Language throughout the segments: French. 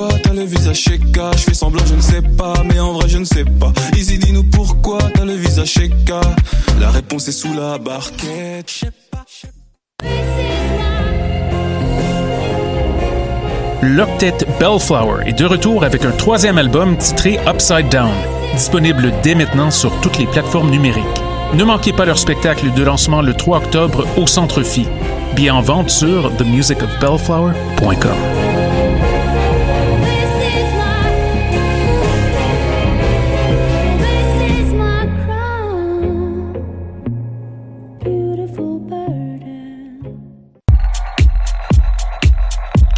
pourquoi t'as le visage chéka. Je fais semblant, je ne sais pas, mais en vrai, je ne sais pas. Easy, dis-nous pourquoi t'as le visage chéka. La réponse est sous la barquette. Je sais pas, je. L'octet Bellflower est de retour avec un troisième album titré Upside Down, disponible dès maintenant sur toutes les plateformes numériques. Ne manquez pas leur spectacle de lancement le 3 octobre au Centre Phi. Bien en vente sur themusicofbellflower.com.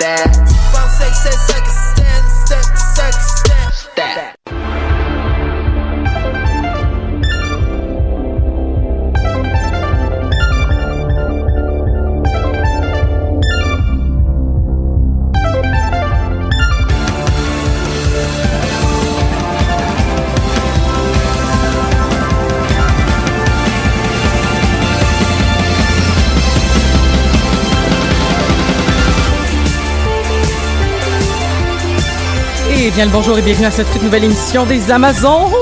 that. Bounce, shake, shake, shake, stand. Et bien le bonjour et bienvenue à cette toute nouvelle émission des Amazones.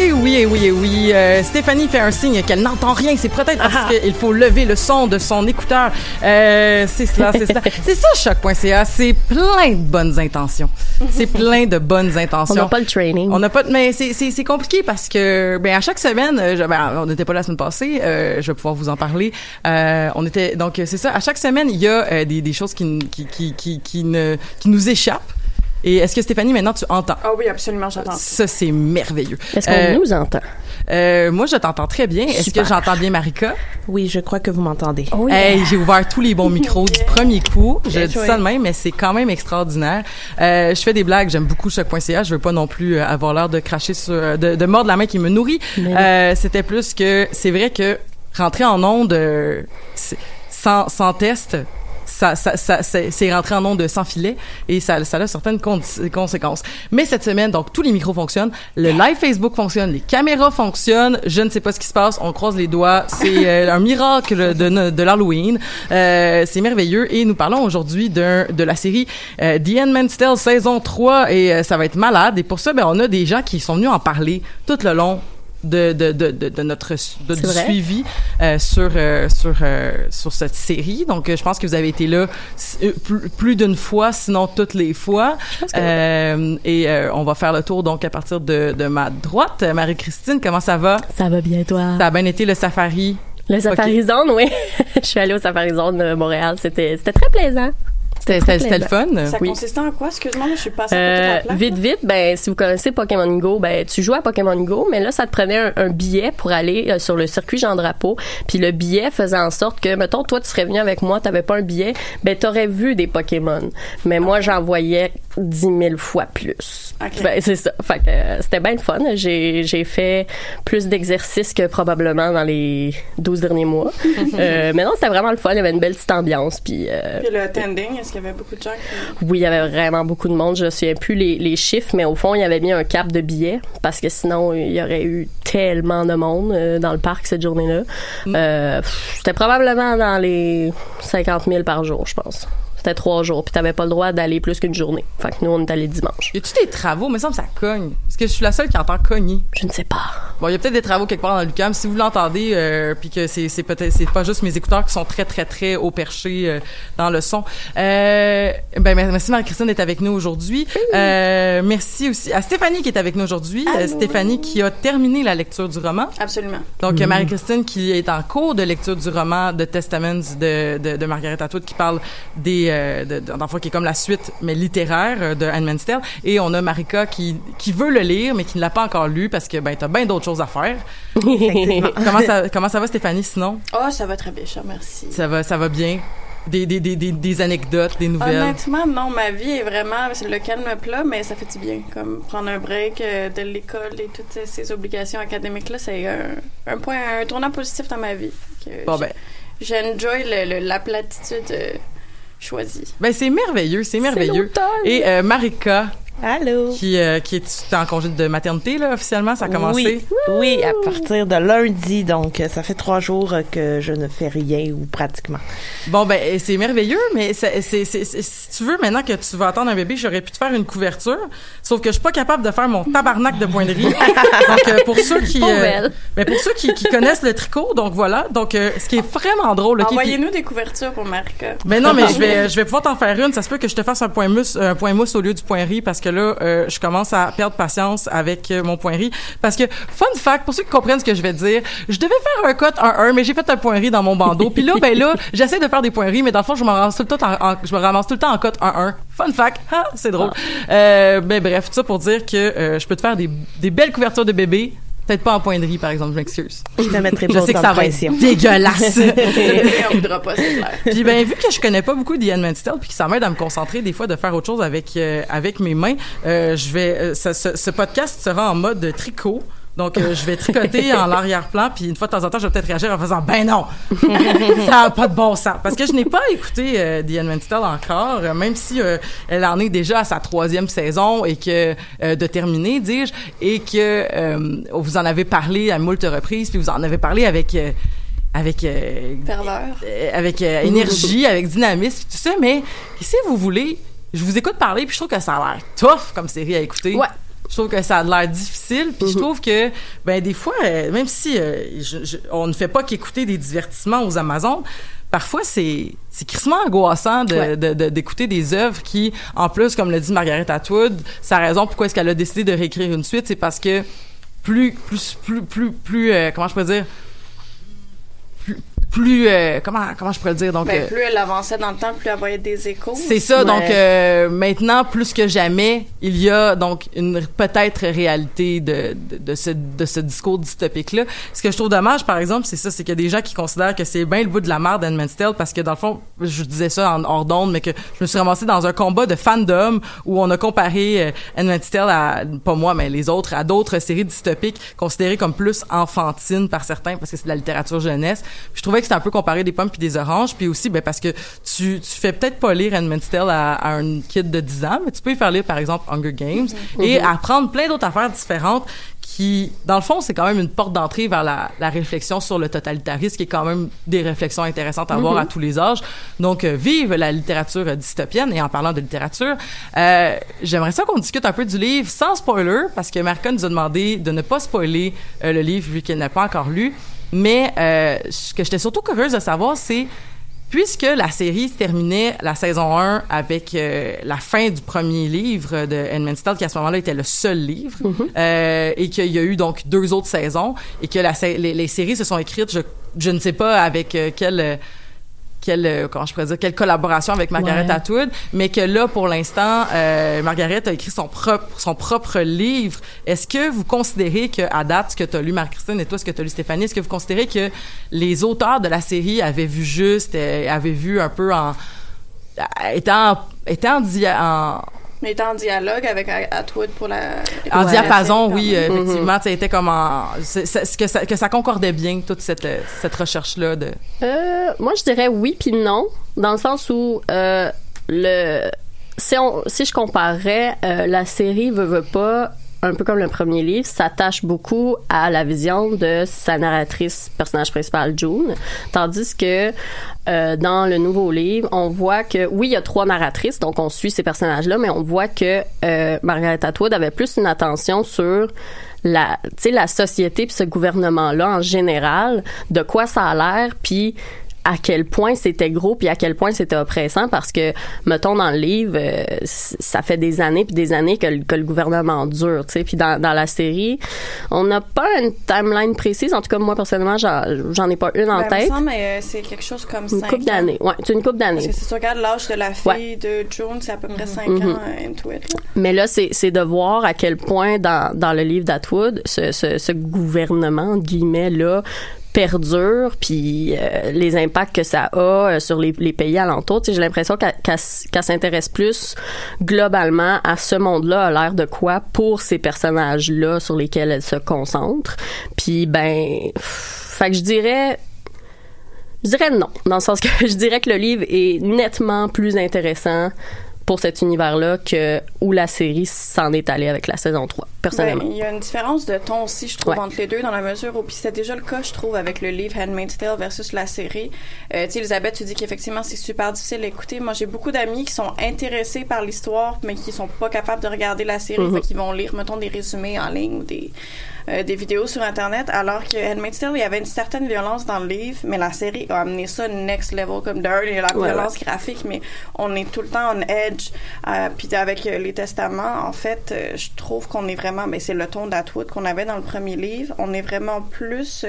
Et oui, et oui, et oui. euh, Stéphanie fait un signe qu'elle n'entend rien. C'est peut-être parce qu'il faut lever le son de son écouteur. Euh, c'est cela, c'est cela. C'est ça, choc.ca. C'est plein de bonnes intentions. C'est plein de bonnes On intentions. n'a pas le training. On n'a pas, de- mais c'est c'est c'est compliqué parce que ben à chaque semaine, euh, je- ben, on n'était pas là la semaine passée, euh, je vais pouvoir vous en parler. Euh, on était donc c'est ça. À chaque semaine, il y a euh, des, des choses qui qui qui qui ne qui nous échappent. Et est-ce que Stéphanie maintenant tu entends? Ah oui, absolument, j'entends. Ça c'est merveilleux. Est-ce qu'on Euh, nous entend? euh, moi je t'entends très bien. Est-ce que j'entends bien Marika? Oui, je crois que vous m'entendez. Oh, Hey, j'ai ouvert tous les bons micros du premier coup. Je dis ça de même, mais c'est quand même extraordinaire. Euh, je fais des blagues, j'aime beaucoup choc.ca. Je veux pas non plus euh, avoir l'air de cracher sur, euh, de, de mordre la main qui me nourrit. Euh, C'était plus que, c'est vrai que rentrer en onde euh, sans, sans test, ça, ça, ça, c'est rentrer en onde sans filet et ça, ça a certaines con- conséquences. Mais cette semaine, donc tous les micros fonctionnent, le live Facebook fonctionne, les caméras fonctionnent. Je ne sais pas ce qui se passe, on croise les doigts. C'est euh, un miracle de, de l'Halloween. Euh, c'est merveilleux et nous parlons aujourd'hui de la série euh, The Handmaid's Tale saison 3 et euh, ça va être malade. Et pour ça, ben on a des gens qui sont venus en parler tout le long de, de, de, de, de notre de- C'est du vrai? suivi euh, sur euh, sur euh, sur cette série. Donc euh, je pense que vous avez été là plus, plus d'une fois, sinon toutes les fois. Euh, et euh, on va faire le tour donc à partir de, de ma droite. Marie-Christine, comment ça va? Ça va bien, toi? Ça a bien été le safari? Le Safari Zone, oui. je suis allée au Safari Zone de Montréal. C'était, c'était très plaisant. C'était c'était c'était le fun. Ça Oui. consistait en quoi? Excuse-moi, je suis passée à côté Euh, de la plaque. vite, vite, ben, si vous connaissez Pokémon Go, ben, tu joues à Pokémon Go, mais là, ça te prenait un, un billet pour aller euh, sur le circuit Jean Drapeau. Puis le billet faisait en sorte que, mettons, toi, tu serais venu avec moi, t'avais pas un billet, ben, t'aurais vu des Pokémon. Mais moi, j'en voyais dix mille fois plus. Ben, c'est ça. Fait que euh, c'était bien le fun. J'ai, j'ai fait plus d'exercices que probablement dans les 12 derniers mois. euh, mais non, c'était vraiment le fun. Il y avait une belle petite ambiance. Puis, euh, Puis le attending, est-ce qu'il y avait beaucoup de gens qui... oui, il y avait vraiment beaucoup de monde. Je ne souviens plus les, les chiffres, mais au fond, il y avait mis un cap de billets parce que sinon, il y aurait eu tellement de monde euh, dans le parc cette journée-là. Euh, pff, C'était probablement dans les 50 000 par jour, je pense. C'était trois jours, puis t'avais pas le droit d'aller plus qu'une journée. Fait que nous, on est allé dimanche. Y a-tu des travaux? Mais ça me semble que ça cogne. Est-ce que je suis la seule qui entend cogner? Je ne sais pas. Bon, il y a peut-être des travaux quelque part dans l'UQAM. Si vous l'entendez, euh, puis que c'est, c'est peut-être, c'est pas juste mes écouteurs qui sont très, très, très haut perché euh, dans le son. Euh, ben, merci Marie-Christine d'être avec nous aujourd'hui. Euh, merci aussi à Stéphanie qui est avec nous aujourd'hui. Euh, Stéphanie qui a terminé la lecture du roman. Absolument. Donc, euh, Marie-Christine qui est en cours de lecture du roman The Testaments de, de, de Margaret Atwood qui parle des, euh, de, de- dans le fond, qui est comme la suite, mais littéraire euh, de Anne Mansell. Et on a Marika qui, qui veut le lire, mais qui ne l'a pas encore lu parce que, ben, t'as bien d'autres choses à faire. Comment ça, comment ça va, Stéphanie, sinon? Oh, ça va très bien, cher, merci. Ça va, ça va bien? Des, des, des, des, des anecdotes, des nouvelles? Honnêtement, non, ma vie est vraiment c'est le calme plat, mais ça fait du bien. Comme prendre un break euh, de l'école et toutes ces, ces obligations académiques-là, c'est un, un point, un tournant positif dans ma vie. Que Bon, ben, J'enjoy le, le- la platitude euh, choisie. ben c'est merveilleux, c'est merveilleux. Et euh, Marika, Allô? qui, euh, qui est en congé de maternité, là, officiellement, ça a commencé? Oui, oui, à partir de lundi, donc ça fait trois jours euh, que je ne fais rien ou pratiquement. Bon, ben, c'est merveilleux, mais c'est, si tu veux, maintenant que tu vas attendre un bébé, j'aurais pu te faire une couverture, sauf que je suis pas capable de faire mon tabarnak de pointerie. donc, euh, pour ceux qui, elle. ben, pour ceux qui, qui connaissent le tricot, donc voilà. Donc, euh, ce qui est vraiment drôle, ok, qui- Envoyez-nous des couvertures pour Marika. Ben non, mais je vais, je vais pouvoir t'en faire une. Ça se peut que je te fasse un point mousse, un point mousse au lieu du point riz parce que là, euh, je commence à perdre patience avec euh, mon point. Parce que, fun fact, pour ceux qui comprennent ce que je vais dire, je devais faire un cote 1-1, mais j'ai fait un point dans mon bandeau. Puis là, ben là, j'essaie de faire des points mais dans le fond, je me ramasse tout le temps en, en- je me ramasse tout le temps en cote 1-1. Fun fact, ah, c'est drôle. Euh, ben bref, tout ça pour dire que euh, je peux te faire des, des belles couvertures de bébé. Peut-être pas en point de riz, par exemple, je m'excuse. Je te mettrai Je pas sais que ça va être dégueulasse. on voudra pas, c'est clair. Puis ben vu que je connais pas beaucoup d'Ian Mansell puis que ça m'aide à me concentrer des fois de faire autre chose avec euh, avec mes mains, euh, je vais euh, ce- ce podcast sera en mode tricot. Donc euh, je vais tricoter en l'arrière-plan puis une fois de temps en temps je vais peut-être réagir en faisant ben non. ça a pas de bon sens parce que je n'ai pas écouté euh, Diane Mansell encore euh, même si euh, elle en est déjà à sa troisième saison et que euh, de terminer dis-je et que euh, vous en avez parlé à moult reprises puis vous en avez parlé avec euh, avec euh, euh, avec euh, énergie, avec dynamisme, tout ça, mais si vous voulez, je vous écoute parler, puis je trouve que ça a l'air tough comme série à écouter. Ouais. Je trouve que ça a l'air difficile, puis je trouve que, ben des fois, euh, même si euh, je- je- on ne fait pas qu'écouter des divertissements aux Amazones, parfois c'est c'est crissement angoissant de- Ouais. de- de- d'écouter des œuvres qui, en plus, comme l'a dit Margaret Atwood, sa raison pourquoi est-ce qu'elle a décidé de réécrire une suite, c'est parce que plus plus plus plus plus euh, comment je peux dire plus, euh, comment comment je pourrais le dire? Donc Ben, euh, plus elle avançait dans le temps, plus elle voyait des échos. c'est ça Ouais. donc euh, maintenant plus que jamais il y a donc une peut-être réalité de, de, de ce de ce discours dystopique là ce que je trouve dommage par exemple c'est ça c'est qu'il y a des gens qui considèrent que c'est bien le bout de la merde d'Anne Mansell parce que dans le fond je disais ça en hors d'onde mais que je me suis ramassée dans un combat de fandom où on a comparé euh, Anne Mansell à pas moi mais les autres à d'autres séries dystopiques considérées comme plus enfantines par certains parce que c'est de la littérature jeunesse Puis je trouvais que c'était un peu comparé des pommes puis des oranges puis aussi ben parce que tu tu fais peut-être pas lire Anne Mansell à, à un kid de 10 ans mais tu peux y faire lire par exemple Hunger Games et apprendre plein d'autres affaires différentes qui, dans le fond, c'est quand même une porte d'entrée vers la, la réflexion sur le totalitarisme, qui est quand même des réflexions intéressantes à avoir à tous les âges. Donc, euh, vive la littérature dystopienne. Et en parlant de littérature, euh, j'aimerais ça qu'on discute un peu du livre sans spoiler, parce que Marca nous a demandé de ne pas spoiler euh, le livre vu qu'elle n'a pas encore lu. Mais euh, ce que j'étais surtout curieuse de savoir, c'est puisque la série se terminait la saison 1 avec euh, la fin du premier livre de Anne Mansell, qui à ce moment-là était le seul livre, euh, et qu'il y a eu donc deux autres saisons, et que la, les, les séries se sont écrites, je, je ne sais pas avec euh, quelle... quelle, euh, comment je pourrais dire, quelle collaboration avec Margaret Ouais. Atwood, mais que là, pour l'instant, euh, Margaret a écrit son propre, son propre livre. Est-ce que vous considérez que, à date, ce que tu as lu, Marie-Christine, et toi, ce que tu as lu, Stéphanie, est-ce que vous considérez que les auteurs de la série avaient vu juste, euh, avaient vu un peu en, étant, étant dia- en, Mais était en dialogue avec Atwood pour la. en la diapason, oui, effectivement, ça était comme en, c'est- que ça, que ça concordait bien, toute cette, euh, cette recherche-là de, Euh, moi, je dirais oui puis non, dans le sens où euh, le si on si je comparais euh, la série veut veut pas un peu comme le premier livre, s'attache beaucoup à la vision de sa narratrice, personnage principal, June. Tandis que euh, dans le nouveau livre, on voit que, oui, il y a trois narratrices, donc on suit ces personnages-là, mais on voit que euh, Margaret Atwood avait plus une attention sur la, la société puis ce gouvernement-là en général, de quoi ça a l'air, puis à quel point c'était gros puis à quel point c'était oppressant parce que mettons dans le livre euh, ça fait des années puis des années que, le- que le gouvernement dure tu sais puis dans, dans la série on n'a pas une timeline précise en tout cas moi personnellement j'en, ai pas une en Ben, me tête semble, mais euh, c'est quelque chose comme une 5 couple d'années ouais c'est une Parce d'années que si tu regardes l'âge de la fille Ouais. de June, c'est à peu près 5 Mhm. ans euh, into it. là. Mais là, c'est, de voir à quel point dans, dans le livre d'Atwood, ce, ce, ce gouvernement, guillemets, là, perdure, puis euh, les impacts que ça a euh, sur les, les pays alentours. J'ai l'impression qu'elle, s'intéresse plus globalement à ce monde-là, a l'air de quoi pour ces personnages-là sur lesquels elle se concentre. Puis, ben, fait que je dirais... Je dirais non, dans le sens que je dirais que le livre est nettement plus intéressant pour cet univers-là que où la série s'en est allée avec la saison 3, personnellement. Ben, il y a une différence de ton aussi, je trouve, Ouais. entre les deux, dans la mesure où, puis c'était déjà le cas, je trouve, avec le livre Handmaid's Tale versus la série. Euh, tu sais, Elisabeth, tu dis qu'effectivement, c'est super difficile à écouter. Moi, j'ai beaucoup d'amis qui sont intéressés par l'histoire, mais qui sont pas capables de regarder la série, fait qu'ils vont lire, mettons, des résumés en ligne ou des, euh, des vidéos sur Internet, alors que Handmaid's Tale, il y avait une certaine violence dans le livre, mais la série a amené ça next level, comme d'un, il y a la Ouais, violence graphique, mais on est tout le temps on edge. Euh, puis avec euh, les testaments, en fait, euh, je trouve qu'on est vraiment, mais c'est le ton d'Atwood qu'on avait dans le premier livre. On est vraiment plus,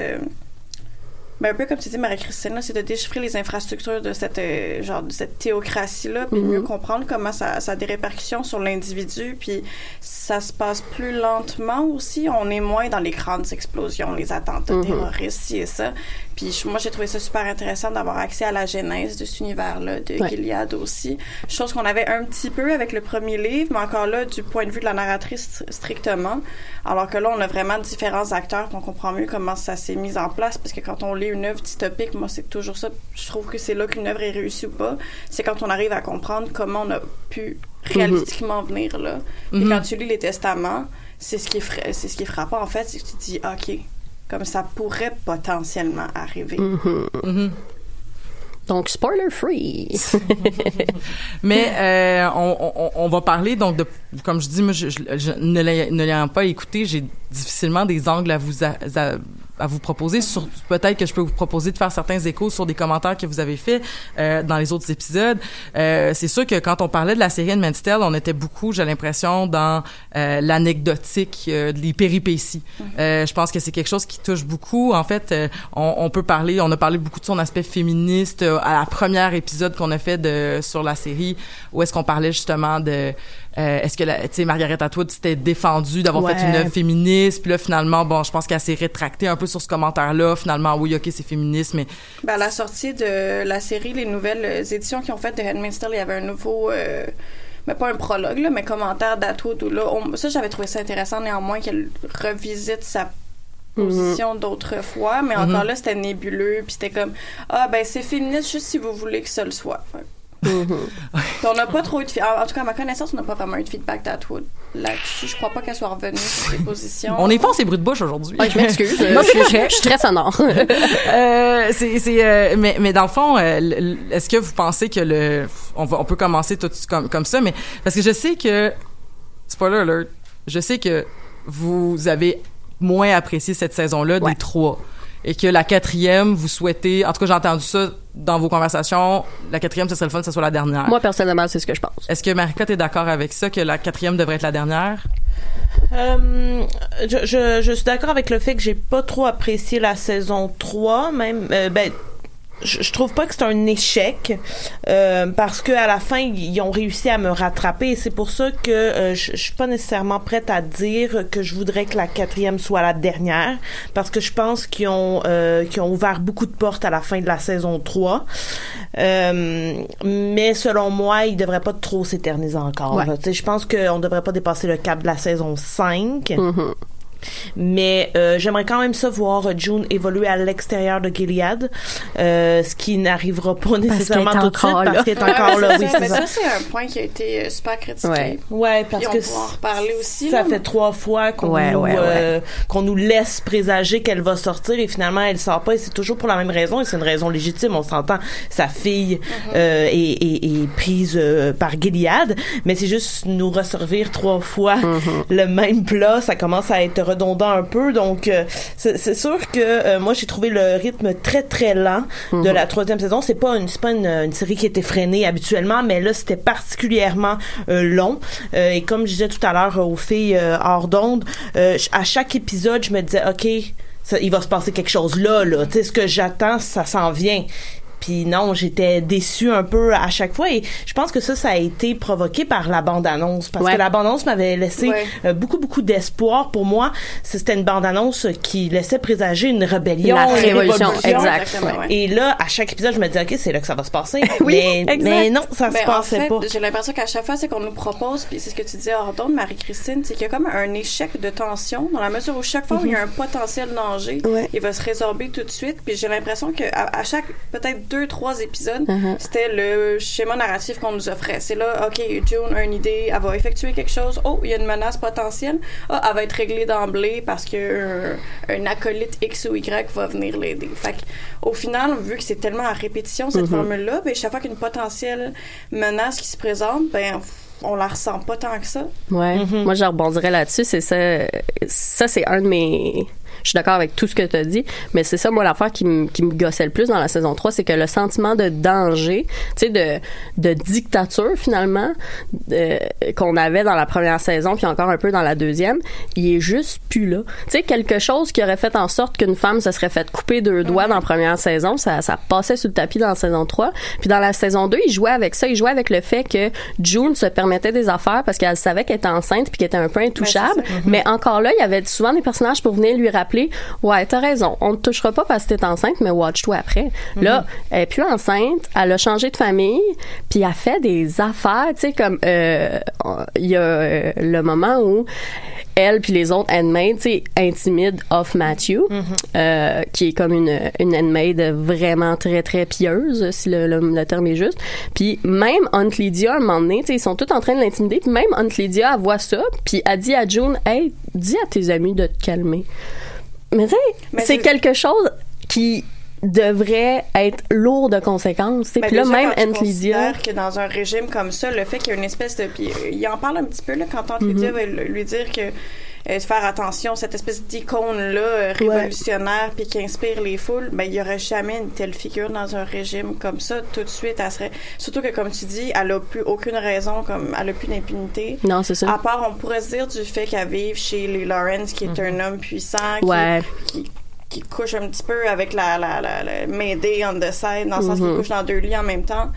euh, ben, un peu comme tu dis Marie-Christine, là, c'est de déchiffrer les infrastructures de cette euh, genre de cette théocratie-là, puis Mhm. mieux comprendre comment ça, ça a des répercussions sur l'individu, puis ça se passe plus lentement aussi. On est moins dans les grandes explosions, les attentats Mhm. terroristes, ci et ça. Puis moi, j'ai trouvé ça super intéressant d'avoir accès à la genèse de cet univers-là, de Ouais. Gilead aussi. Chose qu'on avait un petit peu avec le premier livre, mais encore là, du point de vue de la narratrice stri- strictement. Alors que là, on a vraiment différents acteurs, puis on comprend mieux comment ça s'est mis en place, parce que quand on lit une œuvre dystopique, moi, c'est toujours ça. Je trouve que c'est là qu'une œuvre est réussie ou pas. C'est quand on arrive à comprendre comment on a pu réalistiquement venir là. Et Mhm. quand tu lis les testaments, c'est ce qui est, fra- c'est ce qui est frappant, en fait, c'est que tu te dis, OK, comme ça pourrait potentiellement arriver. Mhm. Mhm. Donc, spoiler free. Mais euh, on, on, on va parler donc de, comme je dis, moi, je, je- je ne l'ayant pas écouté, j'ai difficilement des angles à vous a- à, à vous proposer. Sur peut-être que je peux vous proposer de faire certains échos sur des commentaires que vous avez faits euh, dans les autres épisodes. Euh, c'est sûr que quand on parlait de la série Handmaid's Tale, on était beaucoup, j'ai l'impression, dans euh, l'anecdotique, euh, les péripéties. Euh, je pense que c'est quelque chose qui touche beaucoup. En fait, euh, on, on peut parler, on a parlé beaucoup de son aspect féministe à la première épisode qu'on a fait de sur la série, où est-ce qu'on parlait justement de euh, est-ce que la- tu sais Margaret Atwood s'était défendue d'avoir Ouais. fait une œuvre féministe, puis là finalement bon, je pense qu'elle s'est rétractée un peu sur ce commentaire-là. Finalement, oui, ok, c'est féministe, mais Ben, à la sortie de la série, les nouvelles éditions qu'ils ont faites de Handmaid's Tale, il y avait un nouveau... euh, mais pas un prologue, là, mais commentaire d'Atwood. où Là, on- ça, j'avais trouvé ça intéressant, néanmoins, qu'elle revisite sa position d'autrefois, mais encore là, c'était nébuleux, puis c'était comme, ah, ben, c'est féministe juste si vous voulez que ça le soit. Fait- Mhm. On n'a pas trop eu de en en tout cas à ma connaissance on n'a pas vraiment eu de feedback d'Atwood là-dessus je crois pas qu'elle soit revenue sur ses positions on est fort ces bruits de bouche aujourd'hui. Ouais, je m'excuse. Non, Euh, c'est je, je- je suis très sonore. Euh, c'est, c'est, euh, mais, mais dans le fond, euh, l- l- est-ce que vous pensez que le, on, va, on peut commencer tout comme, comme ça, mais parce que je sais que, spoiler alert, je sais que vous avez moins apprécié cette saison-là Ouais. des trois. Et que la quatrième, vous souhaitez, en tout cas j'ai entendu ça dans vos conversations, la quatrième, ce serait le fun que ce soit la dernière. Moi, personnellement, c'est ce que je pense. Est-ce que Marika, est d'accord avec ça, que la quatrième devrait être la dernière? Euh, je, je, je suis d'accord avec le fait que j'ai pas trop apprécié la saison 3, même. euh, ben, je, je trouve pas que c'est un échec euh, parce que à la fin ils ont réussi à me rattraper et c'est pour ça que euh, je, je suis pas nécessairement prête à dire que je voudrais que la quatrième soit la dernière parce que je pense qu'ils ont euh, qu'ils ont ouvert beaucoup de portes à la fin de la saison 3 euh, mais selon moi ils devraient pas trop s'éterniser encore Ouais. là. Tu sais, je pense qu'on devrait pas dépasser le cap de la saison 5 Mhm. Mais euh, j'aimerais quand même ça voir euh, June évoluer à l'extérieur de Gilead, euh, ce qui n'arrivera pas nécessairement tout de suite là. parce qu'elle est encore là. Oui, ça, c'est mais ça. ça, c'est un point qui a été euh, super critiqué. Ouais. Ouais, parce que on pourra en reparler aussi. ça là, fait trois fois qu'on Ouais, nous, ouais, euh, qu'on nous laisse présager qu'elle va sortir et finalement elle sort pas et c'est toujours pour la même raison et c'est une raison légitime on s'entend sa fille euh, est, est- est prise euh, par Gilead mais c'est juste nous resservir trois fois le même plat ça commence à être redondant un peu. Donc euh, c'est sûr que euh, moi j'ai trouvé le rythme très très lent de la troisième saison. C'est pas une c'est pas une, une série qui était freinée habituellement mais là c'était particulièrement euh, long. Et comme je disais tout à l'heure aux filles hors d'onde à chaque épisode je me disais ok ça, il va se passer quelque chose là là. Tu sais ce que j'attends ça s'en vient puis non, j'étais déçue un peu à chaque fois et je pense que ça, ça a été provoqué par la bande-annonce parce Ouais. que la bande-annonce m'avait laissé Ouais. euh, beaucoup, beaucoup d'espoir. Pour moi, c'était une bande-annonce qui laissait présager une rébellion, La une révolution, exact. Ouais. Et là, à chaque épisode, je me disais, OK, c'est là que ça va se passer. Oui, mais, mais non, ça Ben, se en passait fait, pas. J'ai l'impression qu'à chaque fois, c'est qu'on nous propose, puis c'est ce que tu disais hors d'onde, Marie-Christine, c'est qu'il y a comme un échec de tension, dans la mesure où chaque fois où il y a un potentiel danger, Ouais. il va se résorber tout de suite. Puis j'ai l'impression qu'à à chaque, peut-être deux, trois épisodes, Uh-huh. c'était le schéma narratif qu'on nous offrait. C'est là, OK, June a une idée, elle va effectuer quelque chose. Oh, il y a une menace potentielle. Ah, elle va être réglée d'emblée parce que un, un acolyte X ou Y va venir l'aider. Fait que, au final, vu que c'est tellement à répétition, cette formule-là, ben, chaque fois qu'une potentielle menace qui se présente, ben, on la ressent pas tant que ça. Ouais. Moi, je rebondirais là-dessus. C'est ça. Ça, c'est un de mes. Je suis d'accord avec tout ce que tu as dit, mais c'est ça, moi, l'affaire qui, me- qui me gossait le plus dans la saison 3, c'est que le sentiment de danger, tu sais, de, de dictature, finalement, euh, qu'on avait dans la première saison, puis encore un peu dans la deuxième, il est juste plus là. Tu sais, quelque chose qui aurait fait en sorte qu'une femme se serait fait couper deux doigts dans la première saison, ça, ça passait sur le tapis dans la saison 3. Puis dans la saison 2, il jouait avec ça. Il jouait avec le fait que June se permettait des affaires parce qu'elle savait qu'elle était enceinte puis qu'elle était un peu intouchable. Ben, Mais encore là, il y avait souvent des personnages pour venir lui rappeler Ouais, t'as raison, on ne touchera pas parce que t'es enceinte, mais watch-toi après. Là, elle est plus enceinte, elle a changé de famille, puis elle fait des affaires, tu sais, comme euh, il y a euh, le moment où elle puis les autres handmaids, tu sais, intimident Off Matthew, euh, qui est comme une, une handmaid vraiment très, très pieuse, si le, le, le terme est juste. Puis même Aunt Lydia, à un moment donné, tu sais, ils sont tous en train de l'intimider, puis même Aunt Lydia, elle voit ça, puis elle dit à June, « Hey, dis à tes amis de te calmer. » Mais tu sais, c'est quelque chose qui devrait être lourd de conséquences. tu sais. Puis là, même considères que dans un régime comme ça, le fait qu'il y a une espèce de... Puis il en parle un petit peu, là, quand. Lydia va lui lui dire que euh, faire attention, cette espèce d'icône-là euh, révolutionnaire puis qui inspire les foules, ben il y aurait jamais une telle figure dans un régime comme ça. Tout de suite, elle serait... Surtout que, comme tu dis, elle a plus aucune raison, comme elle a plus d'impunité. Non, c'est ça. À part, on pourrait se dire du fait qu'elle vive chez les Lawrence, qui est un homme puissant, qui, Ouais. qui, qui couche un petit peu avec la, la, la, la Mayday on the side, dans le sens qu'il couche dans deux lits en même temps.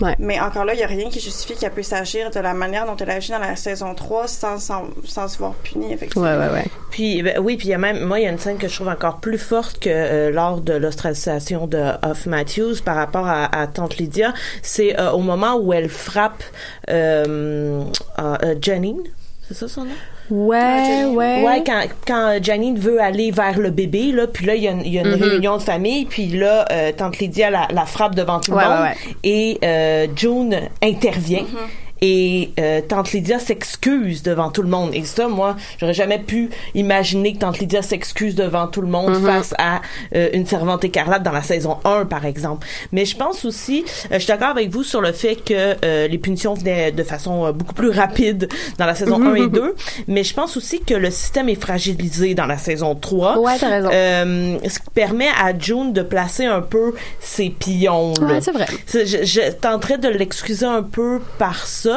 Ouais. Mais encore là, il n'y a rien qui justifie qu'elle puisse agir de la manière dont elle agit dans la saison 3 sans, sans, sans se voir punie, effectivement. Ouais, ouais, ouais. Puis ben, oui, puis il y a même moi il y a une scène que je trouve encore plus forte que euh, lors de l'ostracisation de Off Matthews par rapport à, à Tante Lydia, c'est euh, au moment où elle frappe euh, euh, euh, Janine, c'est ça son nom? Ouais, ouais. Ouais, quand, quand Janine veut aller vers le bébé, là, puis là, il y a une, il y a une Mhm. réunion de famille, puis là, euh, Tante Lydia la, la frappe devant tout le Ouais, monde, ouais, ouais. et euh, June intervient. Mhm. Et euh, Tante Lydia s'excuse devant tout le monde. Et ça, moi, j'aurais jamais pu imaginer que Tante Lydia s'excuse devant tout le monde Mhm. face à euh, une servante écarlate dans la saison 1, par exemple. Mais je pense aussi, euh, je suis d'accord avec vous sur le fait que euh, les punitions venaient de façon beaucoup plus rapide dans la saison 1 et 2. Mais je pense aussi que le système est fragilisé dans la saison 3. Ouais, t'as raison. Euh, ce qui permet à June de placer un peu ses pions. là. Ouais, c'est vrai. Je, je tenterais de l'excuser un peu par ça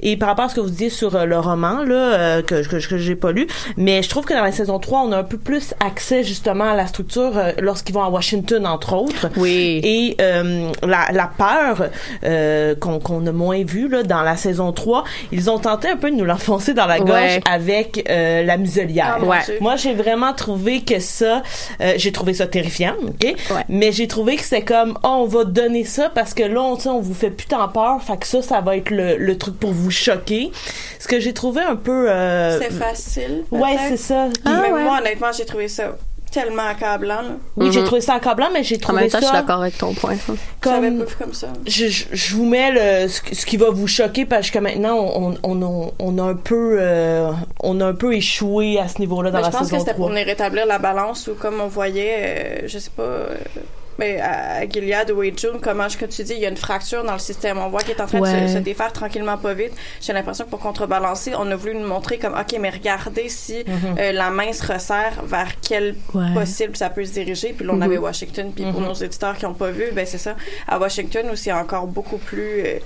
et par rapport à ce que vous disiez sur euh, le roman là euh, que, que, que j'ai pas lu mais je trouve que dans la saison 3 on a un peu plus accès justement à la structure euh, lorsqu'ils vont à Washington entre autres Oui. et euh, la, la peur euh, qu'on a moins vue là dans la saison 3 ils ont tenté un peu de nous l'enfoncer dans la gorge Ouais. avec euh, la muselière Ah, Ouais. Moi, j'ai vraiment trouvé que ça, euh, j'ai trouvé ça terrifiant, ok? Ouais. Mais j'ai trouvé que c'était comme, oh, on va donner ça parce que là, on, on vous fait plus tant peur, fait que ça, ça va être le, le trucs pour vous choquer. Ce que j'ai trouvé un peu... euh, C'est facile. Ouais, c'est ça. mais moi, honnêtement, j'ai trouvé ça tellement accablant. là. Oui, j'ai Mhm. trouvé ça accablant, mais j'ai En trouvé même temps, je suis ça d'accord avec ton point. ça. Comme... pas vu comme ça. Je, je, je vous mets le, ce, ce qui va vous choquer parce que maintenant on, on, on, on a un peu euh, on a un peu échoué à ce niveau-là dans Ben, la je pense que saison c'était 3. pour venir rétablir la balance ou comme on voyait, euh, je sais pas, euh, mais à, à Gilead ou June, comment ce que tu dis, il y a une fracture dans le système? On voit qu'il est en train de se, se défaire tranquillement pas vite. J'ai l'impression que pour contrebalancer, on a voulu nous montrer comme, OK, mais regardez si euh, la main se resserre vers quel Ouais. possible ça peut se diriger. Puis là, on avait Washington. Puis pour nos éditeurs qui n'ont pas vu, ben c'est ça. À Washington, où c'est encore beaucoup plus... euh,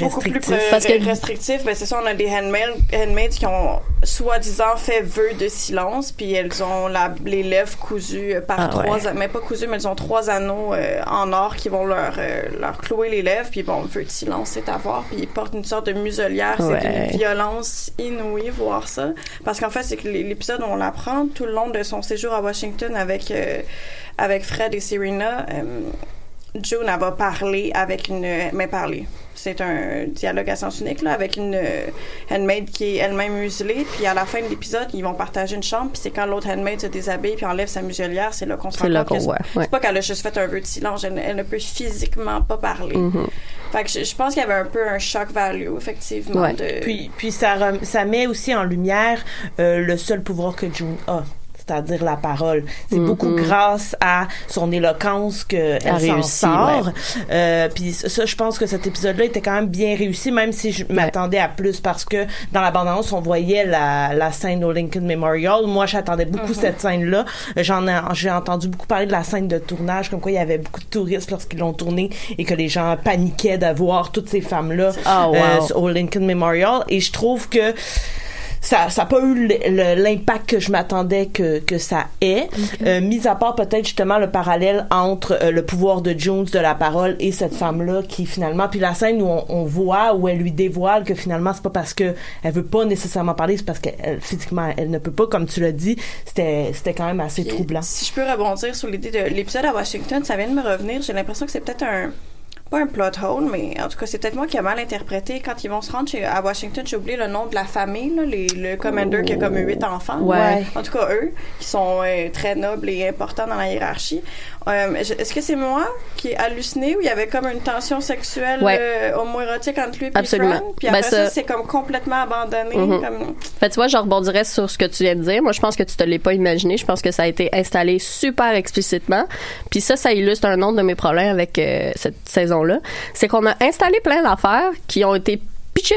beaucoup plus Restrictif. pre- Parce que- restrictif. Ben, c'est ça, on a des handmaids, handmaids qui ont soi-disant fait vœu de silence, puis elles ont la, les lèvres cousues euh, par Ah, trois, ouais. mais pas cousues, mais elles ont trois anneaux euh, en or qui vont leur, euh, leur clouer les lèvres, puis bon, vœu de silence, c'est à voir, puis ils portent une sorte de muselière, Ouais. c'est d'une violence inouïe voir ça, parce qu'en fait, c'est que l'épisode, on l'apprend tout le long de son séjour à Washington avec, euh, avec Fred et Serena, euh, June, elle va parler avec une... Mais parler. C'est un dialogue à sens unique, là, avec une handmaid qui est elle-même muselée. Puis à la fin de l'épisode, ils vont partager une chambre. Puis c'est quand l'autre handmaid se déshabille puis enlève sa muselière, c'est là qu'on se C'est rend compte voit, ouais. c'est pas qu'elle a juste fait un vœu de silence. Elle, elle ne peut physiquement pas parler. Mm-hmm. Fait que je, je pense qu'il y avait un peu un shock value, effectivement. Ouais. de- Puis, puis ça, rem- ça met aussi en lumière euh, le seul pouvoir que June a, c'est-à-dire la parole. C'est beaucoup grâce à son éloquence qu'elle s'en sort. Euh, puis ça, je pense que cet épisode-là était quand même bien réussi, même si je m'attendais à plus parce que dans la bande-annonce, on voyait la, la scène au Lincoln Memorial. Moi, j'attendais beaucoup cette scène-là. J'en ai, j'ai entendu beaucoup parler de la scène de tournage, comme quoi il y avait beaucoup de touristes lorsqu'ils l'ont tourné et que les gens paniquaient d'avoir toutes ces femmes-là Ah, wow. euh, au Lincoln Memorial. Et je trouve que ça ça a pas eu l'impact que je m'attendais que que ça ait. Euh, mis à part peut-être justement le parallèle entre euh, le pouvoir de Jones de la parole et cette femme là qui finalement puis la scène où on, on voit où elle lui dévoile que finalement c'est pas parce que elle veut pas nécessairement parler c'est parce que elle, physiquement elle ne peut pas comme tu l'as dit. C'était c'était quand même assez Puis, troublant. Si je peux rebondir sur l'idée de l'épisode à Washington, ça vient de me revenir. J'ai l'impression que c'est peut-être un pas un plot hole, mais en tout cas, c'est peut-être moi qui ai mal interprété. Quand ils vont se rendre chez, à Washington, j'ai oublié le nom de la famille, là, les, le commander qui a comme huit enfants. Ouais. En tout cas, eux, qui sont euh, très nobles et importants dans la hiérarchie. Euh, Est-ce que c'est moi qui ai halluciné ou il y avait comme une tension sexuelle Ouais. euh, homoérotique entre lui et Absolument. Puis Ben, après ça, ça- c'est comme complètement abandonné. Mhm. comme... Fait, tu vois, je rebondirais sur ce que tu viens de dire. Moi, je pense que tu te l'es pas imaginé. Je pense que ça a été installé super explicitement. Puis ça, ça illustre un autre de mes problèmes avec euh, cette saison-là. C'est qu'on a installé plein d'affaires qui ont été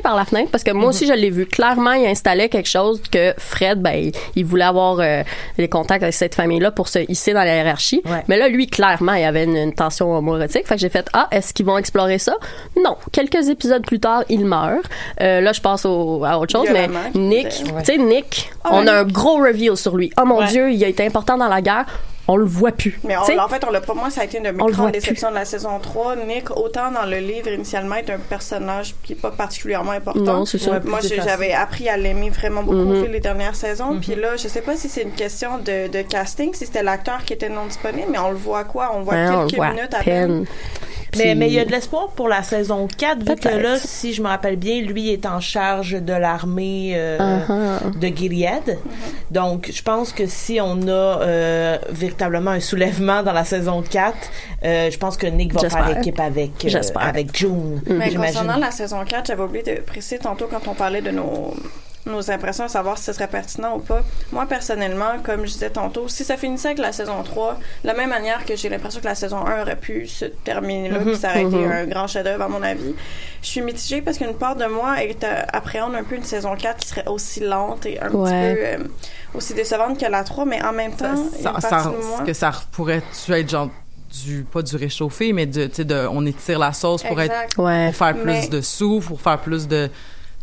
par la fenêtre parce que moi aussi je l'ai vu. Clairement il installait quelque chose que Fred ben il, voulait avoir euh, des contacts avec cette famille là pour se hisser dans la hiérarchie. Ouais. mais là lui clairement il y avait une, une tension homoérotique fait que j'ai fait ah est-ce qu'ils vont explorer ça? Non. Quelques épisodes plus tard il meurt. Euh, là je passe au, à autre chose mais Nick tu sais Nick Ah on a un gros reveal sur lui. Oh mon Ouais. dieu il a été important dans la guerre on le voit plus Mais on, en fait, on l'a pas. Moi, ça a été une de mes grandes déceptions de la saison 3. Nick, autant dans le livre initialement, est un personnage qui est pas particulièrement important. Non, c'est ça. Ouais, Moi, j'avais appris à l'aimer vraiment beaucoup Mhm. au fil des dernières saisons. Puis là, je sais pas si c'est une question de, de casting, si c'était l'acteur qui était non disponible, mais on le voit quoi? On voit ouais, on le quelques voit minutes à à peine. peine Mais mais il y a de l'espoir pour la saison 4 vu que là si je me rappelle bien lui est en charge de l'armée euh, Uh-huh. de Gilead. Donc je pense que si on a euh, véritablement un soulèvement dans la saison 4, euh, je pense que Nick va faire équipe avec euh, avec June. Mais concernant la saison 4, j'avais oublié de préciser tantôt quand on parlait de nos nos impressions, à savoir si ce serait pertinent ou pas. Moi, personnellement, comme je disais tantôt, si ça finissait avec la saison 3, de la même manière que j'ai l'impression que la saison 1 aurait pu se terminer là, puis ça aurait été un grand chef-d'œuvre, à mon avis, je suis mitigée parce qu'une part de moi est, euh, appréhende un peu une saison 4 qui serait aussi lente et un Ouais. petit peu euh, aussi décevante que la 3, mais en même temps, ça, ça- moi... que ça pourrait-tu être genre du pas du réchauffé mais de on étire la sauce pour être Exact. ouais pour faire plus Mais- de sous pour faire plus de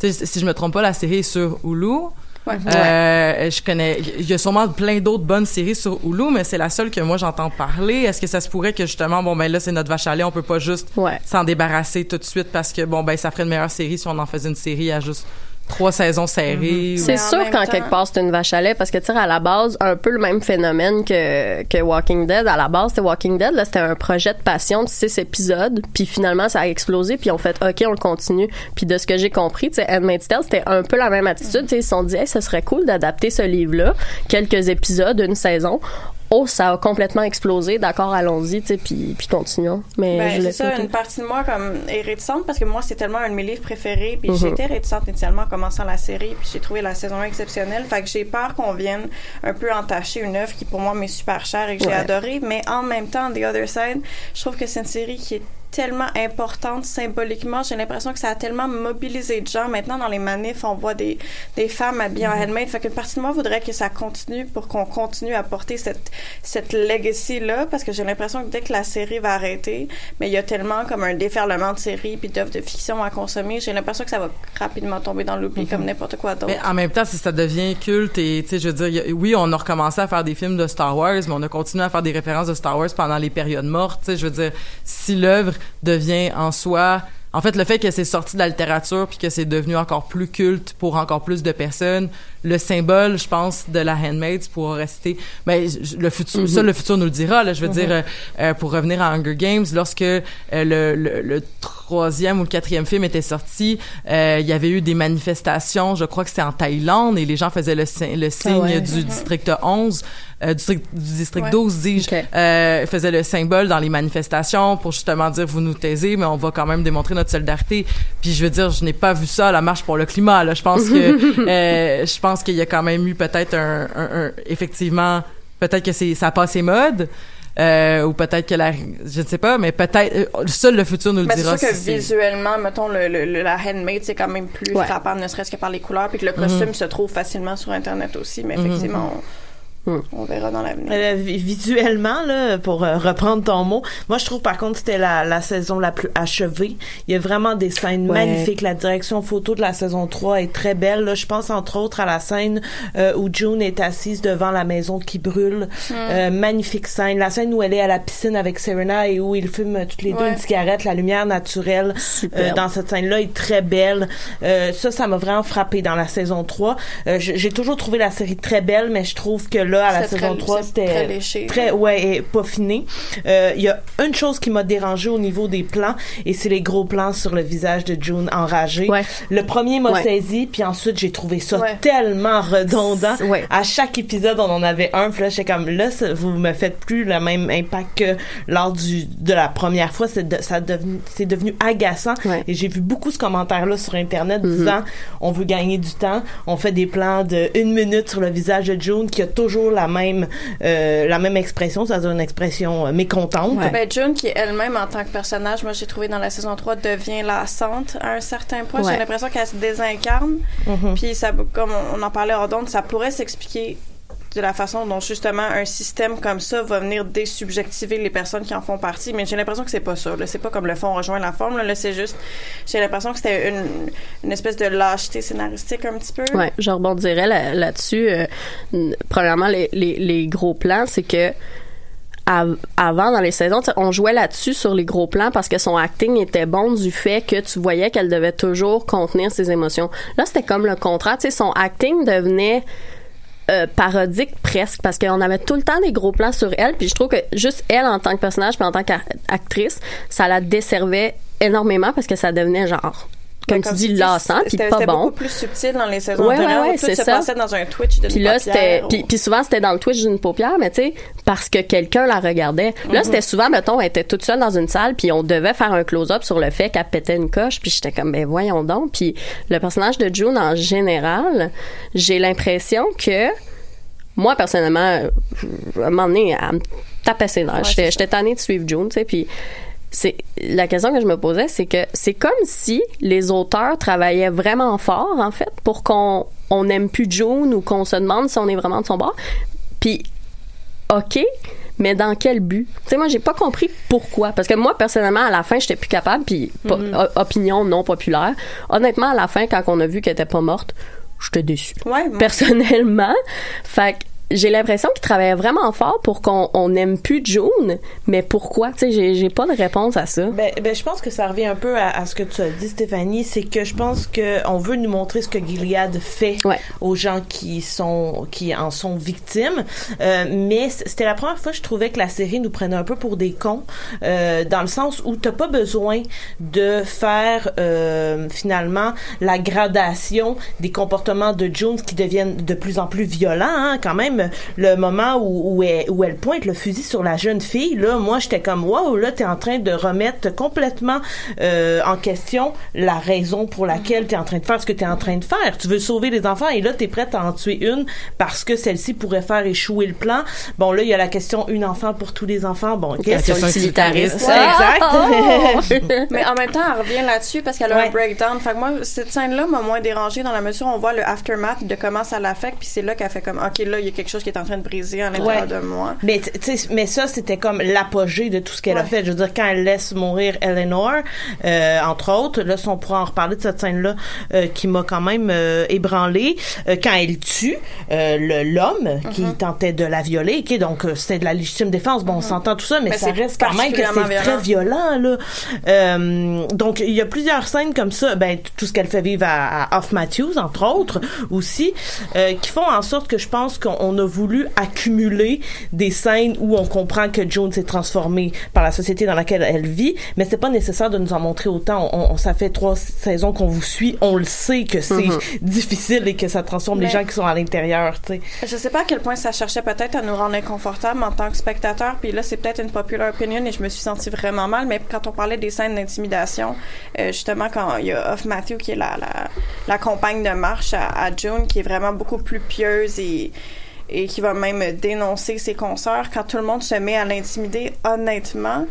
sais si je me trompe pas la série est sur Hulu Ouais. Euh, je connais il y a sûrement plein d'autres bonnes séries sur Hulu mais c'est la seule que moi j'entends parler est-ce que ça se pourrait que justement bon ben là c'est notre vache à lait on peut pas juste Ouais. s'en débarrasser tout de suite parce que bon ben ça ferait une meilleure série si on en faisait une série à juste trois saisons serrées. C'est Mais en sûr qu'en temps- quelque part c'est une vache à lait parce que tu sais à la base un peu le même phénomène que que Walking Dead. À la base c'était Walking Dead là c'était un projet de passion de six épisodes puis finalement ça a explosé puis on fait ok on le continue. Puis de ce que j'ai compris tu sais Handmaid's Tale c'était un peu la même attitude. Ils se sont dit hey, ce serait cool d'adapter ce livre là quelques épisodes une saison Oh, ça a complètement explosé. D'accord, allons-y, tu sais, puis, puis continuons. Mais Ben, c'est ça, une partie de moi comme est réticente parce que moi c'est tellement un de mes livres préférés puis Mhm. j'étais réticente initialement en commençant la série puis j'ai trouvé la saison 1 exceptionnelle fait que j'ai peur qu'on vienne un peu entacher une œuvre qui pour moi m'est super chère et que j'ai Ouais. adorée mais en même temps The Other Side je trouve que c'est une série qui est tellement importante symboliquement. J'ai l'impression que ça a tellement mobilisé de gens. Maintenant dans les manifs on voit des, des femmes habillées en handmade. Fait qu'une partie de moi voudrait que ça continue pour qu'on continue à porter cette cette legacy là parce que j'ai l'impression que dès que la série va arrêter mais il y a tellement comme un déferlement de séries puis d'œuvres de fiction à consommer j'ai l'impression que ça va rapidement tomber dans l'oubli comme n'importe quoi d'autre. Mais en même temps, si ça devient culte et, tu sais, je veux dire, a- oui, on a recommencé à faire des films de Star Wars, mais on a continué à faire des références de Star Wars pendant les périodes mortes, tu sais, je veux dire, si l'œuvre devient en soi, en fait, le fait que c'est sorti de la littérature puis que c'est devenu encore plus culte pour encore plus de personnes, le symbole, je pense, de la Handmaid pourra rester. Mais je- le futur, ça, le futur nous le dira. Là, je veux dire, euh, euh, pour revenir à Hunger Games, lorsque euh, le, le, le troisième ou le quatrième film était sorti, euh, il y avait eu des manifestations. Je crois que c'était en Thaïlande et les gens faisaient le, si- le signe ouais. du district 11, euh, du district, du district Ouais. 12, dis-je, Ok. euh, faisaient le symbole dans les manifestations pour justement dire vous nous taisez, mais on va quand même démontrer notre solidarité. Puis je veux dire, je n'ai pas vu ça à la marche pour le climat. Là, je pense que euh, je pense qu'il y a quand même eu peut-être un, un- un- effectivement peut-être que c'est ça a passé mode. Euh, ou peut-être que la je ne sais pas mais peut-être seul le futur nous le Mais c'est dira sûr que si c'est- visuellement, mettons, le, le- le- la handmade, c'est quand même plus Ouais. frappant, ne serait-ce que par les couleurs, puis que le Mhm. costume se trouve facilement sur Internet aussi, mais effectivement, on, On verra dans l'avenir. Euh, vi- visuellement, là, pour euh, reprendre ton mot, moi je trouve par contre que c'était la, la saison la plus achevée. Il y a vraiment des scènes Ouais. magnifiques. La direction photo de la saison 3 est très belle. Là, je pense entre autres à la scène euh, où June est assise devant la maison qui brûle. Euh, magnifique scène. La scène où elle est à la piscine avec Serena et où ils fument toutes les deux Ouais. une cigarette. La lumière naturelle euh, dans cette scène-là est très belle. Euh, ça, ça m'a vraiment frappé dans la saison 3. Euh, j- J'ai toujours trouvé la série très belle, mais je trouve que là, à la saison très- 3, c'est c'était très très ouais et peaufiné. Euh, Il y a une chose qui m'a dérangé au niveau des plans et c'est les gros plans sur le visage de June enragé. Ouais. Le premier m'a Ouais. saisi puis ensuite j'ai trouvé ça Ouais. tellement redondant. Ouais. À chaque épisode on en avait un puis là j'étais comme là ça- vous me faites plus le même impact que lors du de la première fois c'est de- ça devenu c'est devenu agaçant Ouais. et j'ai vu beaucoup ce commentaire là sur internet Mhm. disant on veut gagner du temps on fait des plans de une minute sur le visage de June qui a toujours la même euh, la même expression c'est-à-dire une expression euh, mécontente Ouais. Ben, June, qui elle-même, en tant que personnage, moi, j'ai trouvé dans la saison 3, devient lassante à un certain point. Ouais. J'ai l'impression qu'elle se désincarne. Mhm. Puis, ça, comme on en parlait hors d'onde, ça pourrait s'expliquer de la façon dont, justement, un système comme ça va venir désubjectiver les personnes qui en font partie. Mais j'ai l'impression que c'est pas ça. Là. C'est pas comme le fond rejoint la forme. Là, Là, c'est juste... J'ai l'impression que c'était une, espèce de lâcheté scénaristique un petit peu. Ouais, je rebondirais là- là-dessus. euh, n- premièrement, les, gros plans, c'est que av- avant dans les saisons, on jouait là-dessus sur les gros plans parce que son acting était bon du fait que tu voyais qu'elle devait toujours contenir ses émotions. Là, c'était comme le contraire, tu sais, son acting devenait euh, parodique presque parce qu'on avait tout le temps des gros plans sur elle puis je trouve que juste elle en tant que personnage puis en tant qu'actrice ça la desservait énormément parce que ça devenait genre comme, tu dis lassant puis pas bon beaucoup plus subtil dans les saisons Ouais, ouais, ouais, tout se ça. passait dans un Twitch de puis là, c'était. ou- puis souvent, c'était dans le Twitch d'une paupière, mais tu sais, parce que quelqu'un la regardait. Là, c'était souvent, mettons, elle était toute seule dans une salle, puis on devait faire un close-up sur le fait qu'elle pétait une coche, puis j'étais comme, ben voyons donc. Puis le personnage de June, en général, j'ai l'impression que. Moi, personnellement, euh, à un moment donné, elle me tapait ses nerfs. J'étais tannée de suivre June, tu sais, puis c'est la question que je me posais, c'est que c'est comme si les auteurs travaillaient vraiment fort en fait pour qu'on on n'aime plus June ou qu'on se demande si on est vraiment de son bord. Puis OK, mais dans quel but? Tu sais moi j'ai pas compris pourquoi parce que moi personnellement à la fin j'étais plus capable puis o- opinion non populaire. Honnêtement à la fin quand on a vu qu'elle était pas morte, j'étais déçue Ouais, moi- personnellement. Fait que j'ai l'impression qu'il travaillait vraiment fort pour qu'on on aime plus June, mais pourquoi? Tu sais, j'ai, j'ai pas de réponse à ça. Ben, ben, je pense que ça revient un peu à, à ce que tu as dit, Stéphanie, c'est que je pense que on veut nous montrer ce que Gilead fait Ouais. aux gens qui sont qui en sont victimes. Euh, mais c'était la première fois que je trouvais que la série nous prenait un peu pour des cons, euh, dans le sens où t'as pas besoin de faire euh, finalement la gradation des comportements de Jones qui deviennent de plus en plus violents. Hein, quand même, le moment où, où, elle, où elle pointe le fusil sur la jeune fille, là, moi j'étais comme wow, là t'es en train de remettre complètement euh, en question la raison pour laquelle t'es en train de faire ce que t'es en train de faire. Tu veux sauver les enfants et là t'es prête à en tuer une parce que celle-ci pourrait faire échouer le plan. Bon là il y a la question une enfant pour tous les enfants. Bon. Question utilitariste. Ouais, exact. Mais en même temps, elle revient là-dessus parce qu'elle a Ouais. un breakdown. Fait que moi, cette scène-là m'a moins dérangée dans la mesure où on voit le aftermath de comment ça l'affecte, puis c'est là qu'elle fait comme, OK, là, il y a quelque chose qui est en train de briser à l'intérieur Ouais. de moi. Mais mais ça c'était comme l'apogée de tout ce qu'elle a fait. Je veux dire quand elle laisse mourir Eleanor, euh, entre autres, là, si on pourra en reparler de cette scène-là euh, qui m'a quand même euh, ébranlé, euh, quand elle tue euh, l'homme qui Mm-hmm. tentait de la violer, ok, donc euh, c'était de la légitime défense. Bon, on s'entend tout ça, mais, Mais ça c'est reste quand même que c'est très violent là. Euh, donc il y a plusieurs scènes comme ça, ben tout ce qu'elle fait vivre à, à Off Matthews entre autres aussi, euh, qui font en sorte que je pense qu'on on a voulu accumuler des scènes où on comprend que Joan s'est transformée par la société dans laquelle elle vit, mais c'est pas nécessaire de nous en montrer autant. On, on- ça fait trois saisons qu'on vous suit, on le sait que c'est difficile et que ça transforme les gens qui sont à l'intérieur, tu sais. Je sais pas à quel point ça cherchait peut-être à nous rendre inconfortables en tant que spectateurs, puis là, c'est peut-être une popular opinion et je me suis sentie vraiment mal, mais quand on parlait des scènes d'intimidation, euh, justement, quand il y a Off Matthew qui est la, la, la compagne de marche à, à June, qui est vraiment beaucoup plus pieuse et et qui va même dénoncer ses consoeurs, quand tout le monde se met à l'intimider, honnêtement,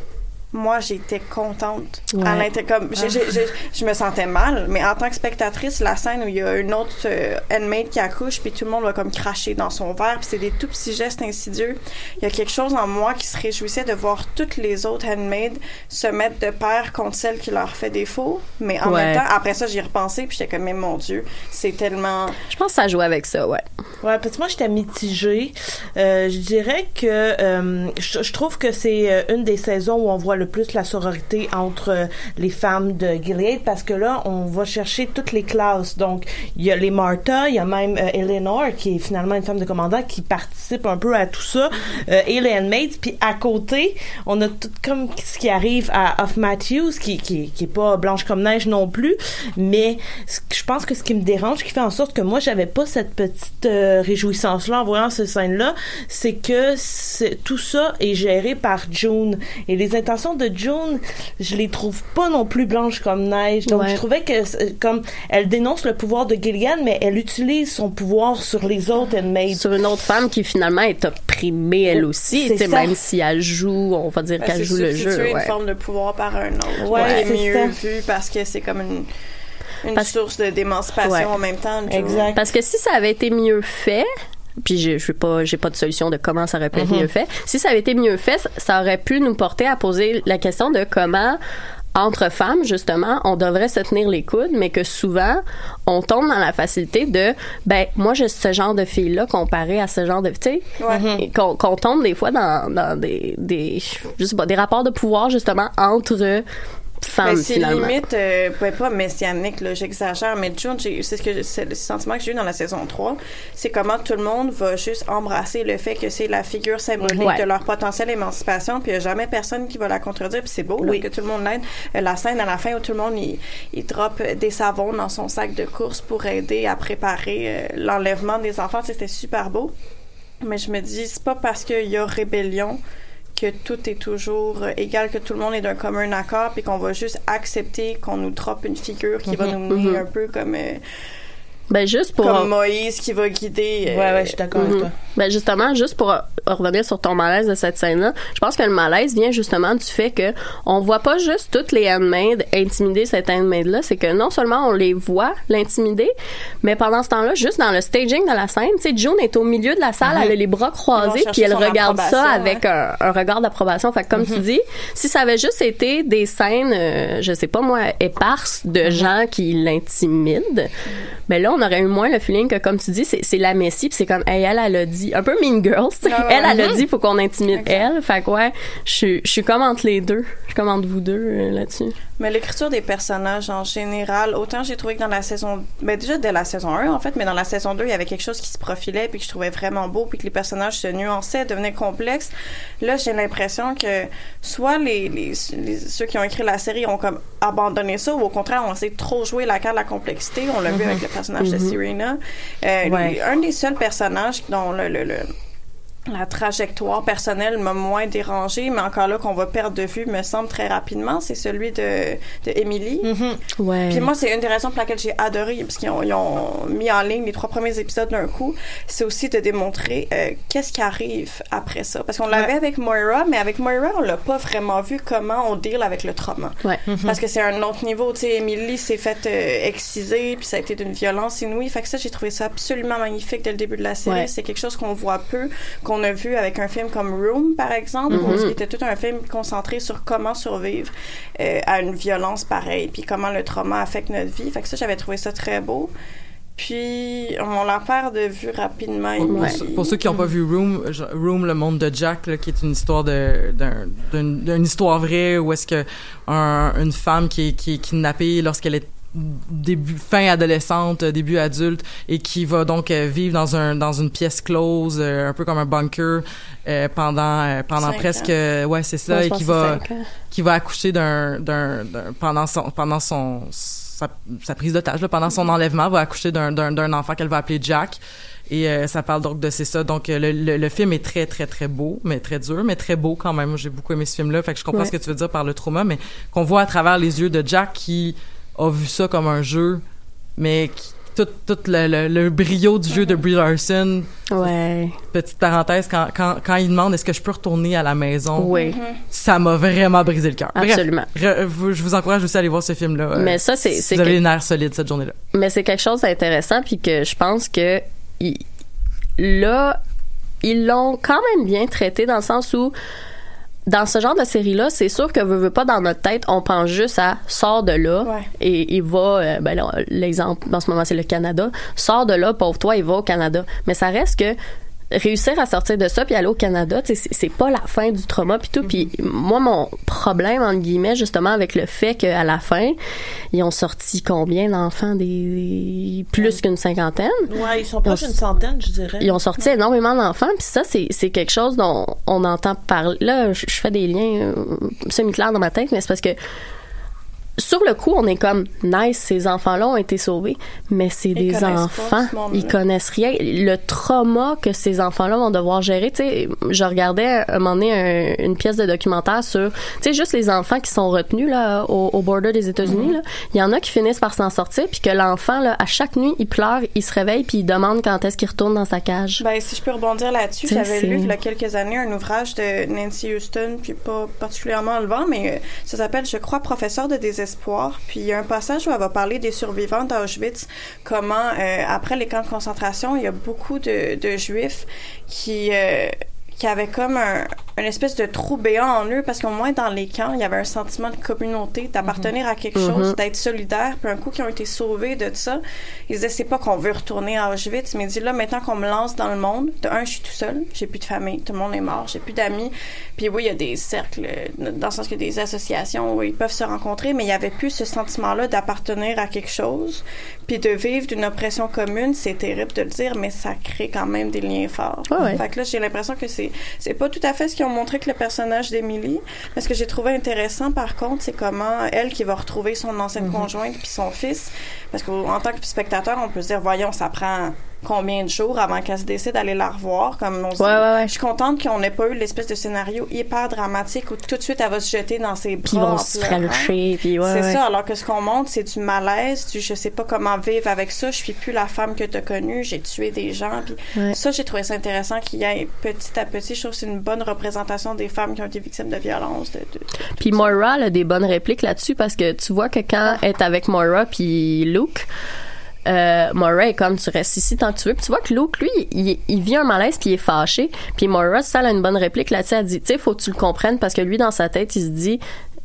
moi, j'étais contente. À Ouais. l'inté- comme, j'ai- j'ai- j'ai- je me sentais mal, mais en tant que spectatrice, la scène où il y a une autre euh, handmaid qui accouche, puis tout le monde va comme cracher dans son verre, puis c'est des tout petits gestes insidieux. Il y a quelque chose en moi qui se réjouissait de voir toutes les autres handmaids se mettre de pair contre celle qui leur fait défaut, mais en Ouais. même temps, après ça, j'y ai repensé, puis j'étais comme, mais mon Dieu, c'est tellement... Je pense que ça joue avec ça, ouais. Ouais, parce que moi j'étais mitigée. Euh, je dirais que euh, je, je trouve que c'est une des saisons où on voit le plus la sororité entre euh, les femmes de Gilead parce que là on va chercher toutes les classes. Donc il y a les Martha, il y a même euh, Eleanor qui est finalement une femme de commandant qui participe un peu à tout ça euh, et les handmaids. Puis à côté on a tout comme ce qui arrive à Off Matthews qui qui qui est pas blanche comme neige non plus, mais ce je pense que ce qui me dérange, qui fait en sorte que moi j'avais pas cette petite euh, réjouissance là en voyant ces scènes là, c'est que tout ça est géré par June et les intentions de June, je les trouve pas non plus blanches comme neige. Donc Ouais. je trouvais que c'est- comme elle dénonce le pouvoir de Gillian, mais elle utilise son pouvoir sur les autres handmaids. Sur une autre femme qui finalement est opprimée elle aussi, C'est tu sais, ça. même si elle joue, on va dire Ben, qu'elle joue le jeu. une ouais. forme de pouvoir par un autre. Ouais, c'est mieux ça. vu parce que c'est comme une, une Parce- source de d'émancipation Ouais. en même temps. Exact. Parce que si ça avait été mieux fait, puis je je pas j'ai pas de solution de comment ça aurait pu être Mhm. mieux fait. Si ça avait été mieux fait, ça- aurait pu nous porter à poser la question de comment entre femmes justement, on devrait se tenir les coudes, mais que souvent on tombe dans la facilité de ben moi j'ai ce genre de fille là comparé à ce genre de tu sais Ouais. qu'on qu'on tombe des fois dans, dans des des je sais pas des rapports de pouvoir justement entre femmes Ben, c'est limite, euh, pas messianique, là, j'exagère, mais June, j'ai- c'est ce que c'est le sentiment que j'ai eu dans la saison 3, c'est comment tout le monde va juste embrasser le fait que c'est la figure symbolique Ouais. de leur potentielle émancipation, puis il n'y a jamais personne qui va la contredire, puis c'est beau là, Oui. que tout le monde l'aide. Euh, la scène à la fin où tout le monde il, il drop des savons dans son sac de course pour aider à préparer euh, l'enlèvement des enfants, c'était super beau. Mais je me dis, c'est pas parce qu'il y a rébellion que tout est toujours égal, que tout le monde est d'un commun accord, puis qu'on va juste accepter qu'on nous drop une figure qui va nous mener Mhm. un peu comme, euh, Ben juste pour comme Moïse qui va guider. euh, Ouais, ouais, je suis d'accord avec Mhm. toi. Ben justement, juste pour revenir sur ton malaise de cette scène-là, je pense que le malaise vient justement du fait que on voit pas juste toutes les handmaids intimider cette handmaid-là, c'est que non seulement on les voit l'intimider, mais pendant ce temps-là, juste dans le staging de la scène, tu sais, June est au milieu de la salle, elle a les bras croisés, puis elle regarde ça avec un, un regard d'approbation. Fait que comme tu dis, si ça avait juste été des scènes, euh, je sais pas moi, éparses de gens qui l'intimident, ben là on aurait eu moins le feeling que, comme tu dis, c'est la Messie, puis c'est comme, hey, elle, elle a dit, un peu Mean Girls, ouais. elle, elle a Mhm. dit, faut qu'on intimide elle. Fait que ouais, je suis- je suis comme entre les deux. Je suis comme entre vous deux euh, là-dessus. Mais l'écriture des personnages en général, autant j'ai trouvé que dans la saison, ben déjà dès la saison 1 en fait, mais dans la saison 2, il y avait quelque chose qui se profilait puis que je trouvais vraiment beau puis que les personnages se nuançaient, devenaient complexes. Là, j'ai l'impression que soit les, les, les- ceux qui ont écrit la série ont comme abandonné ça ou au contraire ont essayé de trop jouer la carte de la complexité. On l'a vu avec le personnage de Mhm. Serena. Euh, Ouais. un des seuls personnages dont le, le, le- la trajectoire personnelle m'a moins dérangée, mais encore là qu'on va perdre de vue, me semble très rapidement, c'est celui de, de Emily. Ouais. Puis moi, c'est une des raisons pour laquelle j'ai adoré, parce qu'ils ont, ils ont mis en ligne les trois premiers épisodes d'un coup, c'est aussi de démontrer euh, qu'est-ce qui arrive après ça. Parce qu'on l'avait avec Moira, mais avec Moira, on l'a pas vraiment vu comment on deal avec le trauma. Ouais. Parce que c'est un autre niveau, tu sais, Emily s'est faite euh, exciser, puis ça a été d'une violence inouïe. Fait que ça, j'ai trouvé ça absolument magnifique dès le début de la série. Ouais. C'est quelque chose qu'on voit peu, qu'on a vu avec un film comme Room, par exemple, où Mhm. c'était tout un film concentré sur comment survivre euh, à une violence pareille, puis comment le trauma affecte notre vie. Fait que ça, j'avais trouvé ça très beau. Puis, on la perd de vue rapidement. Pour, ceux- pour ceux qui n'ont pas vu Room, Room, le monde de Jack, là, qui est une histoire de d'une histoire vraie où est-ce que un- une femme qui est, qui est kidnappée lorsqu'elle est début fin adolescente début adulte et qui va donc euh, vivre dans un dans une pièce close euh, un peu comme un bunker euh, pendant pendant Cinq presque ans. ouais c'est ça Ouais, et qui va qui va accoucher d'un d'un pendant son pendant son sa, sa prise d'otage là, pendant son enlèvement va accoucher d'un d'un d'un enfant qu'elle va appeler Jack et euh, ça parle donc de c'est ça donc le, le, le film est très très très beau mais très dur mais très beau quand même j'ai beaucoup aimé ce film là fait que je comprends Ouais. ce que tu veux dire par le trauma mais qu'on voit à travers les yeux de Jack qui a vu ça comme un jeu mais qui, tout, tout le, le, le brio du jeu de Brie Larson Ouais. petite parenthèse quand, quand, quand il demande est-ce que je peux retourner à la maison? Oui. ça m'a vraiment brisé le cœur Bref, Absolument. re- vous- je vous encourage aussi à aller voir ce film là Mais ça, c'est- si c'est vous avez que- les nerfs solides cette journée là Mais c'est quelque chose d'intéressant, puis que je pense que il- là, ils l'ont quand même bien traité dans le sens où dans ce genre de série-là, c'est sûr que veut, veut pas dans notre tête, on pense juste à sort de là Ouais. et il va, euh, ben là, l'exemple dans ce moment c'est le Canada, sort de là, pauvre toi, il va au Canada. Mais ça reste que réussir à sortir de ça puis aller au Canada, c'est pas la fin du trauma puis tout. Puis moi, mon problème entre guillemets justement avec le fait qu'à la fin, ils ont sorti combien d'enfants? Des plus qu'une cinquantaine? Ouais, ils sont ont- d'une centaine, je dirais. Ils ont sorti énormément d'enfants, puis ça, c'est, quelque chose dont on entend parler. Là, je, fais des liens euh, semi-clairs dans ma tête, mais c'est parce que sur le coup, on est comme nice, ces enfants-là ont été sauvés, mais c'est des pas enfants, ce ils connaissent rien. Le trauma que ces enfants-là vont devoir gérer, tu sais, je regardais à un moment donné un- une pièce de documentaire sur, tu sais, juste les enfants qui sont retenus là au, au border des États-Unis. Là. Il y en a qui finissent par s'en sortir, puis que l'enfant là, à chaque nuit, il pleure, il se réveille, puis il demande quand est-ce qu'il retourne dans sa cage. Ben, si je peux rebondir là-dessus, j'avais lu il y a quelques années un ouvrage de Nancy Houston, puis pas particulièrement enlevant, mais euh, ça s'appelle, je crois, Professeur de désespoir. Puis il y a un passage où elle va parler des survivants d'Auschwitz, comment, euh, après les camps de concentration, il y a beaucoup de, juifs qui... euh, qui avaient comme un, une espèce de trou béant en eux parce qu'au moins dans les camps il y avait un sentiment de communauté d'appartenir à quelque Mhm. chose d'être solidaire. Puis un coup qui ont été sauvés de ça ils disaient c'est pas qu'on veut retourner à Auschwitz mais ils disent là maintenant qu'on me lance dans le monde de un je suis tout seul j'ai plus de famille tout le monde est mort j'ai plus d'amis. Puis oui il y a des cercles dans le sens a des associations où ils peuvent se rencontrer mais il y avait plus ce sentiment là d'appartenir à quelque chose. Puis de vivre d'une oppression commune c'est terrible de le dire mais ça crée quand même des liens forts. Ouais, ouais. fait que là j'ai l'impression que c'est c'est pas tout à fait ce qu'ils ont montré que le personnage d'Emily mais ce que j'ai trouvé intéressant par contre c'est comment elle qui va retrouver son ancienne conjointe puis son fils. Parce qu'en tant que spectateur on peut se dire voyons ça prend combien de jours avant qu'elle se décide d'aller la revoir comme on Ouais, dit. ouais, ouais. je suis contente qu'on n'ait pas eu l'espèce de scénario hyper dramatique où tout de suite elle va se jeter dans ses bras Puis ils vont se pleurant. fralcher, puis ouais, c'est ça alors que ce qu'on montre c'est du malaise du je sais pas comment vivre avec ça je suis plus la femme que tu as connue j'ai tué des gens puis ça j'ai trouvé ça intéressant qu'il y ait petit à petit je trouve que c'est une bonne représentation des femmes qui ont été victimes de violence de, de- Puis Moira a des bonnes répliques là-dessus parce que tu vois que quand elle est avec Moira puis Luke, euh, Moira est comme tu restes ici tant que tu veux. Puis tu vois que Luke lui, il, il vit un malaise puis il est fâché. Puis Moira, ça elle a une bonne réplique là-dessus. Elle dit, tu sais, faut que tu le comprennes parce que lui dans sa tête, il se dit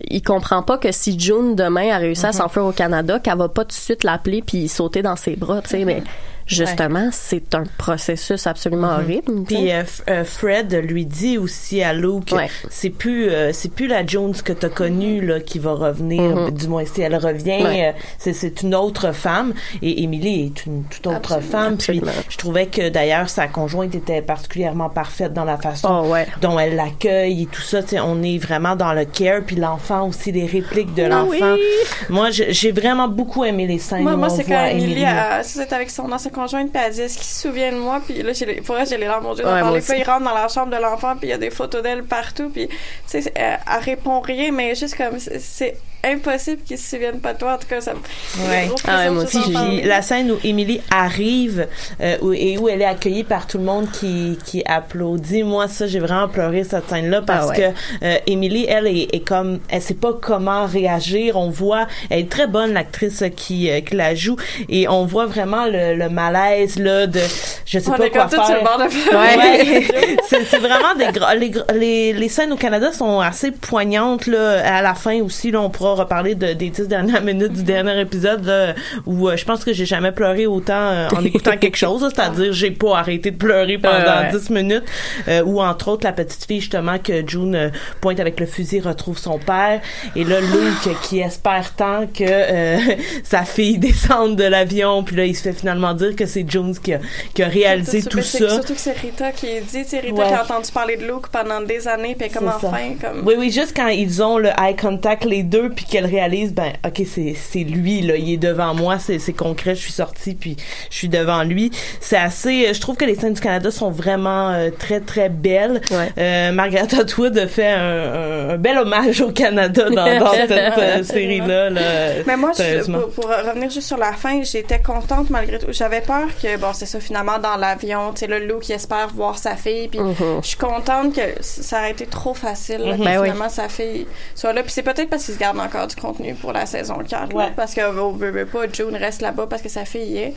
il comprend pas que si June demain a réussi Mhm. à s'enfuir au Canada, qu'elle va pas tout de suite l'appeler puis sauter dans ses bras, tu sais, mais justement, c'est un processus absolument horrible. sais. Mhm. Puis euh, euh, Fred lui dit aussi à Luke, Ouais. c'est plus euh, c'est plus la Jones que t'as connue là qui va revenir. Mhm. Du moins, si elle revient, Ouais. euh, c'est c'est une autre femme. Et Emily est une toute autre Absolument, femme. absolument. Puis je trouvais que d'ailleurs sa conjointe était particulièrement parfaite dans la façon Oh, ouais. dont elle l'accueille et tout ça. Tu sais, on est vraiment dans le care. Puis l'enfant aussi, les répliques de Ah l'enfant. Moi, j'ai vraiment beaucoup aimé les scènes. Moi, moi c'est quand Emily, c'était avec son ancien conjoint, puis elle dit Est-ce qu'il se souvient de moi? Puis là, les- pour elle, j'ai les larmes aux yeux. Ouais, d'en moi parler. aussi. Puis il rentre dans la chambre de l'enfant, puis il y a des photos d'elle partout. Puis, tu sais, elle, elle répond rien, mais juste comme c'est impossible qu'ils se souviennent pas de toi. En tout cas, ça me. Ouais. gros Ah moi aussi, parler. la scène où Emily arrive euh, où- et où elle est accueillie par tout le monde qui, qui applaudit, moi ça j'ai vraiment pleuré cette scène-là parce Ah ouais. que euh, Emily elle est, est comme elle sait pas comment réagir. On voit elle est très bonne l'actrice qui, euh, qui la joue et on voit vraiment le, le malaise là de je sais On pas est quoi comme tout sur le faire. bord de Ouais. c'est vraiment des gra- les, les les scènes au Canada sont assez poignantes là à la fin aussi là on pourra reparler de, des dix dernières minutes du dernier épisode là, où euh, je pense que j'ai jamais pleuré autant euh, en écoutant quelque chose c'est-à-dire j'ai pas arrêté de pleurer pendant Ouais. 10 minutes euh, ou entre autres la petite fille justement que June pointe avec le fusil retrouve son père et là Luke qui espère tant que sa fille descende de l'avion puis là il se fait finalement dire que c'est Jones qui a, qui a réalisé tout c'est- ça Surtout que c'est Rita qui dit, sais, Rita Ouais. qui a entendu parler de Luke pendant des années, puis comme C'est enfin, comme. Oui, oui, juste quand ils ont le eye contact les deux, puis qu'elle réalise, ben, ok, c'est c'est lui là, il est devant moi, c'est c'est concret, je suis sortie, puis je suis devant lui. C'est assez, euh, je trouve que les scènes du Canada sont vraiment euh, très très belles. Ouais. Euh, Margaret Atwood a fait un, un- un bel hommage au Canada dans, dans cette euh, série là. là Mais moi, je- pour, pour revenir juste sur la fin, j'étais contente malgré tout. J'avais peur que, bon, c'est ça, finalement, dans l'avion, tu sais, le loup qui espère voir sa fille. Puis je suis contente que ça aurait été trop facile, là, que Ben oui. finalement, sa fille soit là. Puis c'est peut-être parce qu'ils se gardent encore du contenu pour la saison 4. là, Ouais. parce qu'on veut, veut pas, June reste là-bas parce que sa fille y est.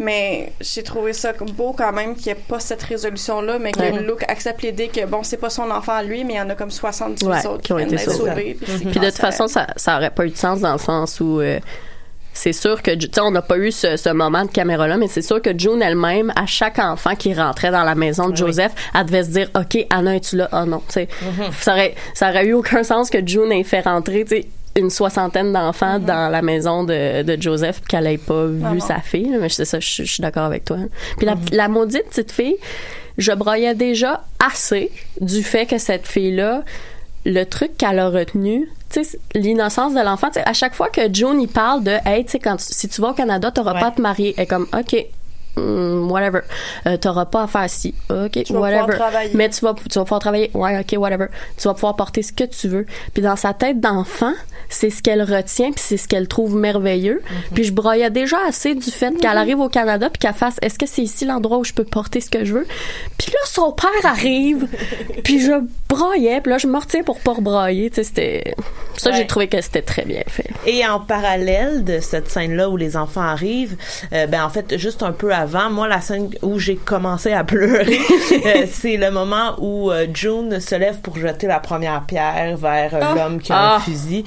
Mais j'ai trouvé ça beau quand même qu'il n'y ait pas cette résolution-là, mais que Ouais. Luke accepte l'idée que, bon, c'est pas son enfant à lui, mais il y en a comme 78 Ouais, autres qui ont viennent été d'être sauvés. Puis, Puis de toute façon, ça, ça aurait pas eu de sens dans le sens où euh, c'est sûr que, tu sais, on n'a pas eu ce, ce moment de caméra-là, mais c'est sûr que June elle-même, à chaque enfant qui rentrait dans la maison de Joseph, elle devait se dire, OK, Anna, es-tu là? Oh non, tu sais. ça, aurait, ça aurait eu aucun sens que June ait fait rentrer, tu sais, une soixantaine d'enfants dans la maison de, de Joseph puis qu'elle ait pas vu non. sa fille mais c'est ça je, je suis d'accord avec toi puis la, la maudite petite fille je broyais déjà assez du fait que cette fille là le truc qu'elle a retenu, tu sais, l'innocence de l'enfant, à chaque fois que June il parle de, hey, tu sais, quand tu- si tu vas au Canada, t'auras Ouais. pas à te marier, elle est comme, ok. hmm, whatever. Euh, t'auras pas à faire ci. OK, whatever. Mais tu vas, tu vas pouvoir travailler. Ouais, OK, whatever. Tu vas pouvoir porter ce que tu veux. Puis dans sa tête d'enfant, c'est ce qu'elle retient puis c'est ce qu'elle trouve merveilleux. Mhm. Puis je broyais déjà assez du fait qu'elle arrive au Canada puis qu'elle fasse est-ce que c'est ici l'endroit où je peux porter ce que je veux? Puis là son père arrive puis je broyais puis là je me retiens pour pas rebroyer, tu sais c'était ça Ouais. j'ai trouvé que c'était très bien fait. Et en parallèle de cette scène-là où les enfants arrivent, euh, ben en fait juste un peu avant, moi la scène où j'ai commencé à pleurer, euh, c'est le moment où euh, June se lève pour jeter la première pierre vers Ah. l'homme qui a Ah. un fusil.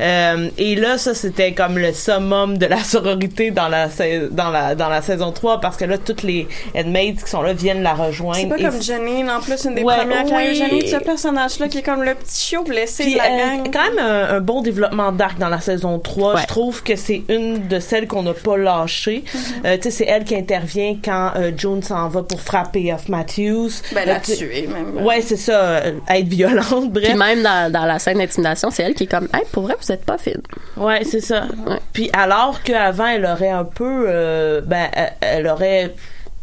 Euh, et là ça c'était comme le summum de la sororité dans la dans la dans la saison 3 parce que là toutes les headmaids qui sont là viennent la rejoindre. C'est pas Et comme Janine, en plus, une des Ouais, premières qui a eu oui. Janine, ce personnage-là qui est comme le petit chiot blessé Puis, de la euh, gang. quand même un, un bon développement d'arc dans la saison 3. Ouais. Je trouve que c'est une de celles qu'on n'a pas lâchées. Mm-hmm. Euh, tu sais, c'est elle qui intervient quand euh, June s'en va pour frapper Off Matthews. Ben, la tuer, même. Ouais, c'est ça, être violente, bref. Puis même dans, dans la scène d'intimidation, c'est elle qui est comme hey, pour vrai vous êtes pas fine. Ouais, c'est ça. Ouais. Puis alors qu'avant, elle aurait un peu, euh, ben, elle, elle aurait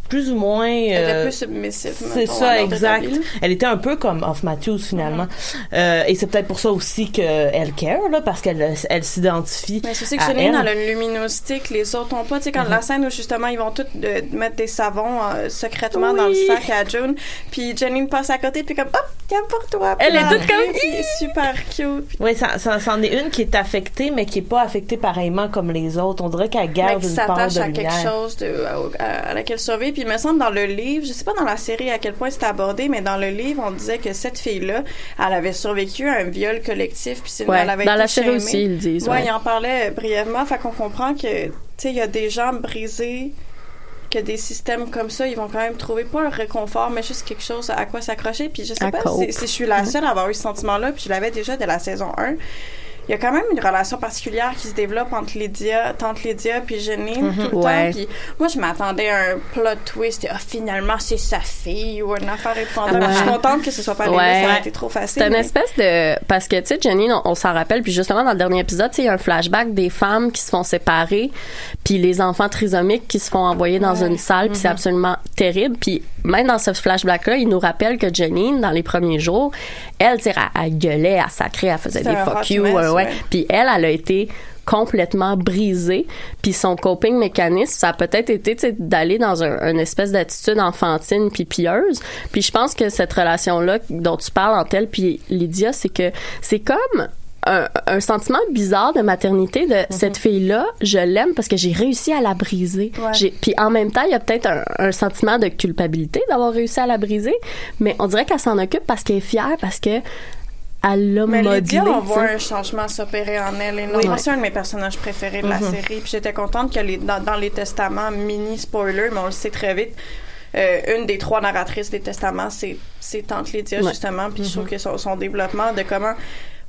plus ou moins. Elle était euh, plus submissive. C'est ça, l'ordre exact. Elle était un peu comme Off Matthews finalement, Euh, et c'est peut-être pour ça aussi qu'elle care là, parce qu'elle elle s'identifie. Mais c'est aussi que à Janine, elle. a une luminosité que les autres ont pas. Tu sais, quand Mm-hmm. la scène où justement ils vont tous euh, mettre des savons euh, secrètement dans le sac à June, puis Janine passe à côté, puis comme hop, tiens pour toi. Puis Elle est toute comme, puis est super cute. Puis Oui, ça, ça, c'en est une qui est affectée, mais qui est pas affectée pareillement comme les autres. On dirait qu'elle mais garde qui une part s'attache de à quelque chose de, à, à- à laquelle survivre. Puis il me semble dans le livre, je sais pas dans la série à quel point c'était abordé, mais dans le livre, on disait que cette fille-là, elle avait survécu à un viol collectif, puis c'est Ouais, elle avait dans été la série aussi, ils disent, Ouais, ouais. il en parlait brièvement, fait qu'on comprend que, tu sais, il y a des gens brisés que des systèmes comme ça, ils vont quand même trouver pas un réconfort, mais juste quelque chose à quoi s'accrocher. Puis je sais À pas si, si je suis la seule à avoir eu ce sentiment-là, puis je l'avais déjà dès la saison 1. Il y a quand même une relation particulière qui se développe entre Lydia, tante Lydia puis Janine tout le Ouais. temps. Puis moi, je m'attendais à un plot twist. Et, ah, finalement, c'est sa fille ou une affaire épouvantable. Ouais. Je suis contente que ce soit pas. Ouais. Ça aurait été trop facile. C'est une mais- espèce de parce que tu sais Jenny on, on s'en rappelle puis justement dans le dernier épisode il y a un flashback des femmes qui se font séparer puis les enfants trisomiques qui se font envoyer dans une salle puis c'est absolument terrible puis même dans ce flashback là il nous rappelle que Jenny dans les premiers jours elle tu sais elle, elle gueulait elle sacrait elle faisait des fuck you ouais, puis elle elle a été complètement brisée. Puis son coping mécanisme ça a peut-être été d'aller dans un, une espèce d'attitude enfantine puis pieuse. Puis je pense que cette relation là dont tu parles entre elle puis Lydia c'est que c'est comme un, un sentiment bizarre de maternité de cette fille-là, je l'aime parce que j'ai réussi à la briser. Ouais. Puis en même temps, il y a peut-être un, un sentiment de culpabilité d'avoir réussi à la briser, mais on dirait qu'elle s'en occupe parce qu'elle est fière, parce que modelé. Lydia, on voit un changement s'opérer en elle. Non, Oui. c'est un de mes personnages préférés de la Mhm. série. Puis j'étais contente que les, dans, dans les testaments, mini spoiler, mais on le sait très vite, euh, une des trois narratrices des testaments, c'est c'est Tante Lydia, Ouais. justement. Puis je trouve que son, son développement de comment...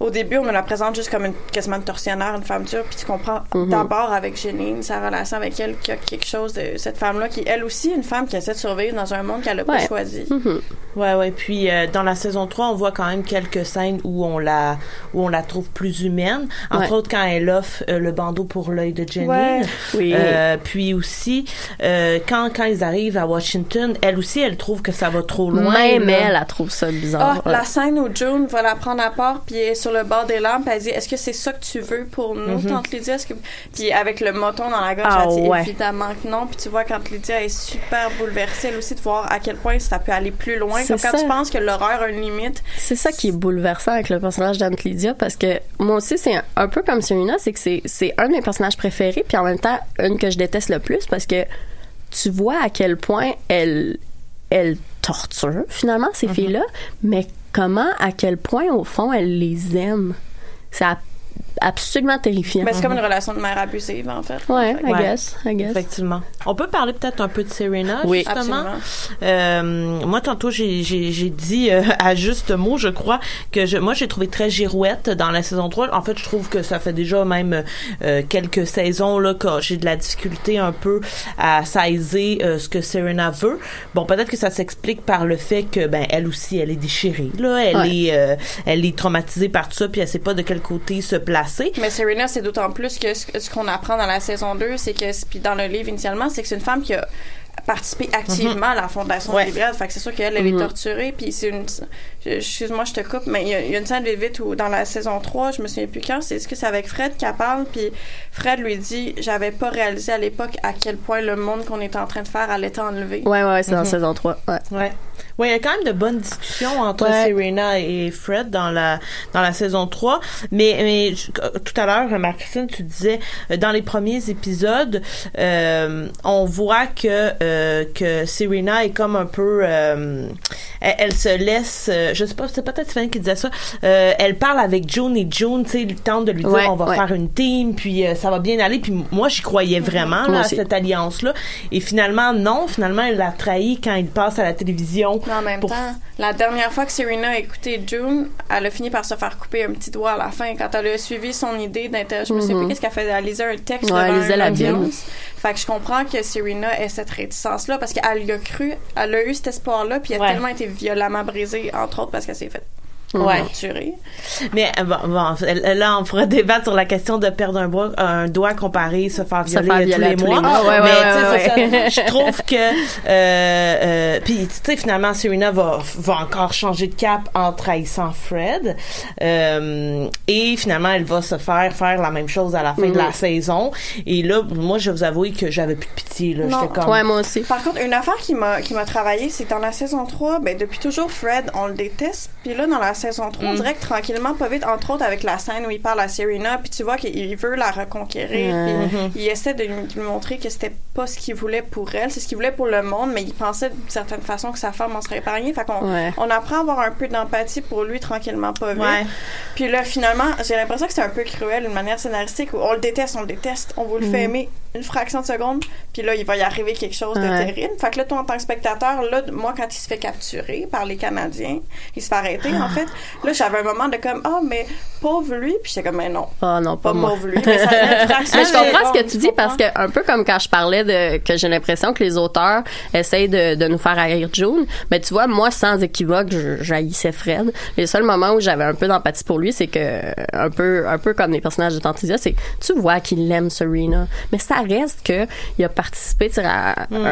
Au début, on me la présente juste comme une, quasiment une tortionnaire, une femme dure, puis tu comprends Mhm. d'abord avec Janine, sa relation avec elle, qu'il y a quelque chose de cette femme-là qui, elle aussi, une femme qui essaie de survivre dans un monde qu'elle n'a Ouais. pas choisi. Mhm. Ouais, ouais. Puis euh, dans la saison 3, on voit quand même quelques scènes où on la où on la trouve plus humaine. Entre Ouais. autres, quand elle offre euh, le bandeau pour l'œil de Jenny. Ouais. Oui. Euh, puis aussi, euh, quand, quand ils arrivent à Washington, elle aussi, elle trouve que ça va trop loin. Même là. elle, elle trouve ça bizarre. Ah, la scène où June va la prendre à part, puis elle est sur le bord des lampes, elle dit Est-ce que c'est ça que tu veux pour nous, tante Lydia? Que... Puis avec le moton dans la gorge, Ah, elle dit ouais. évidemment que non. Puis tu vois, quand Lydia est super bouleversée, elle aussi, de voir à quel point ça peut aller plus loin. Comme quand ça. tu penses que l'horreur a une limite. C'est ça qui est bouleversant avec le personnage d'Aunt Lydia parce que moi aussi c'est un, un peu comme Serena, c'est que c'est un de mes personnages préférés puis en même temps une que je déteste le plus parce que tu vois à quel point elle elle torture finalement ces filles-là, mais comment à quel point au fond elle les aime. Ab- absolument terrifiant. Mais c'est comme une relation de mère abusive, en fait. Ouais, I Ouais. guess, I guess. Effectivement. On peut parler peut-être un peu de Serena, Oui. justement. Absolument. Euh, moi, tantôt, j'ai, j'ai, j'ai dit euh, à juste mot, je crois, que je, moi, j'ai trouvé très girouette dans la saison 3. En fait, je trouve que ça fait déjà même euh, quelques saisons là que j'ai de la difficulté un peu à saisir euh, ce que Serena veut. Bon, peut-être que ça s'explique par le fait que, ben, elle aussi, elle est déchirée, là. Elle Ouais. est, euh, elle est traumatisée par tout ça, puis elle sait pas de quel côté se placer. Mais Serena, c'est d'autant plus que ce, ce qu'on apprend dans la saison 2, c'est que, puis dans le livre initialement, c'est que c'est une femme qui a participé activement à la fondation Ouais. de l'Iliade. Fait que c'est sûr qu'elle, elle est Mhm. torturée. Puis c'est une. Excuse-moi, je te coupe, mais il y, a- il y a une scène vite vite où dans la saison 3, je me souviens plus quand, c'est est-ce que c'est avec Fred qu'elle parle, puis Fred lui dit J'avais pas réalisé à l'époque à quel point le monde qu'on était en train de faire allait enlever. Ouais, ouais, c'est dans Mhm. saison 3. Ouais. Ouais. Ouais, il y a quand même de bonnes discussions entre Ouais. Serena et Fred dans la dans la saison 3, mais mais je- euh, tout à l'heure Marc-Christine tu disais euh, dans les premiers épisodes euh, on voit que euh, que Serena est comme un peu euh, elle, elle se laisse euh, je sais pas c'est peut-être Sven qui disait ça euh, elle parle avec June et June tu sais tente de lui dire Ouais, on va ouais. faire une team puis euh, ça va bien aller. Puis moi j'y croyais vraiment là, à cette alliance là et finalement non. Finalement elle l'a trahi quand il passe à la télévision Mais en même Pour- temps, la dernière fois que Serena a écouté June, elle a fini par se faire couper un petit doigt à la fin quand elle a suivi son idée d'inter. Je me souviens Mhm. plus qu'est-ce qu'elle fait. Elle lisait un texte Ouais, devant la Bible. Fait que je comprends que Serena ait cette réticence-là parce qu'elle y a cru, elle a eu cet espoir-là, puis elle a Ouais. tellement été violemment brisée, entre autres parce qu'elle s'est fait Ouais. Mais euh, bon, bon, là, on pourra débattre sur la question de perdre un, doigt- un doigt comparé se faire Se violer, faire tous, violer les tous mois. les mois. Ouais, mais ouais, tu sais, ouais, c'est ouais. ça. je trouve que euh, euh, puis tu sais finalement Serena va va encore changer de cap en trahissant Fred euh, et finalement elle va se faire faire la même chose à la fin de la Mhm. saison et là moi je vais vous avouer que j'avais plus de pitié là Non. comme Ouais, moi aussi. Par contre, une affaire qui m'a qui m'a travaillé, c'est que dans la saison 3, ben depuis toujours Fred, on le déteste, puis là dans la saison 3, Mm. on dirait que tranquillement, pas vite, entre autres avec la scène où il parle à Serena, puis tu vois qu'il veut la reconquérir, puis il essaie de lui, de lui montrer que c'était pas ce qu'il voulait pour elle, c'est ce qu'il voulait pour le monde, mais il pensait d'une certaine façon que sa femme en serait épargnée. Fait qu'on Ouais. on apprend à avoir un peu d'empathie pour lui tranquillement, pas vite. Ouais. Puis là, finalement, j'ai l'impression que c'est un peu cruel, une manière scénaristique où on le déteste, on le déteste, on vous le fait Mhm. aimer une fraction de seconde, puis là, il va y arriver quelque chose de Ouais. terrible. Fait que là, toi, en tant que spectateur, là, moi, quand il se fait capturer par les Canadiens, il se fait arrêter, en fait, là, j'avais un moment de comme, ah, mais pauvre lui, puis j'étais comme, mais non. Oh non, pas, Pas moi. pauvre lui, mais ça je comprends ce que tu dis parce que un peu comme quand je parlais de que j'ai l'impression que les auteurs essayent de, de nous faire haïr June, mais tu vois moi sans équivoque je j'haïssais Fred. Les seuls moments où j'avais un peu d'empathie pour lui, c'est que un peu un peu comme les personnages de Tantisia, c'est tu vois qu'il aime Serena, mais ça reste que il a participé sais, à, Mm.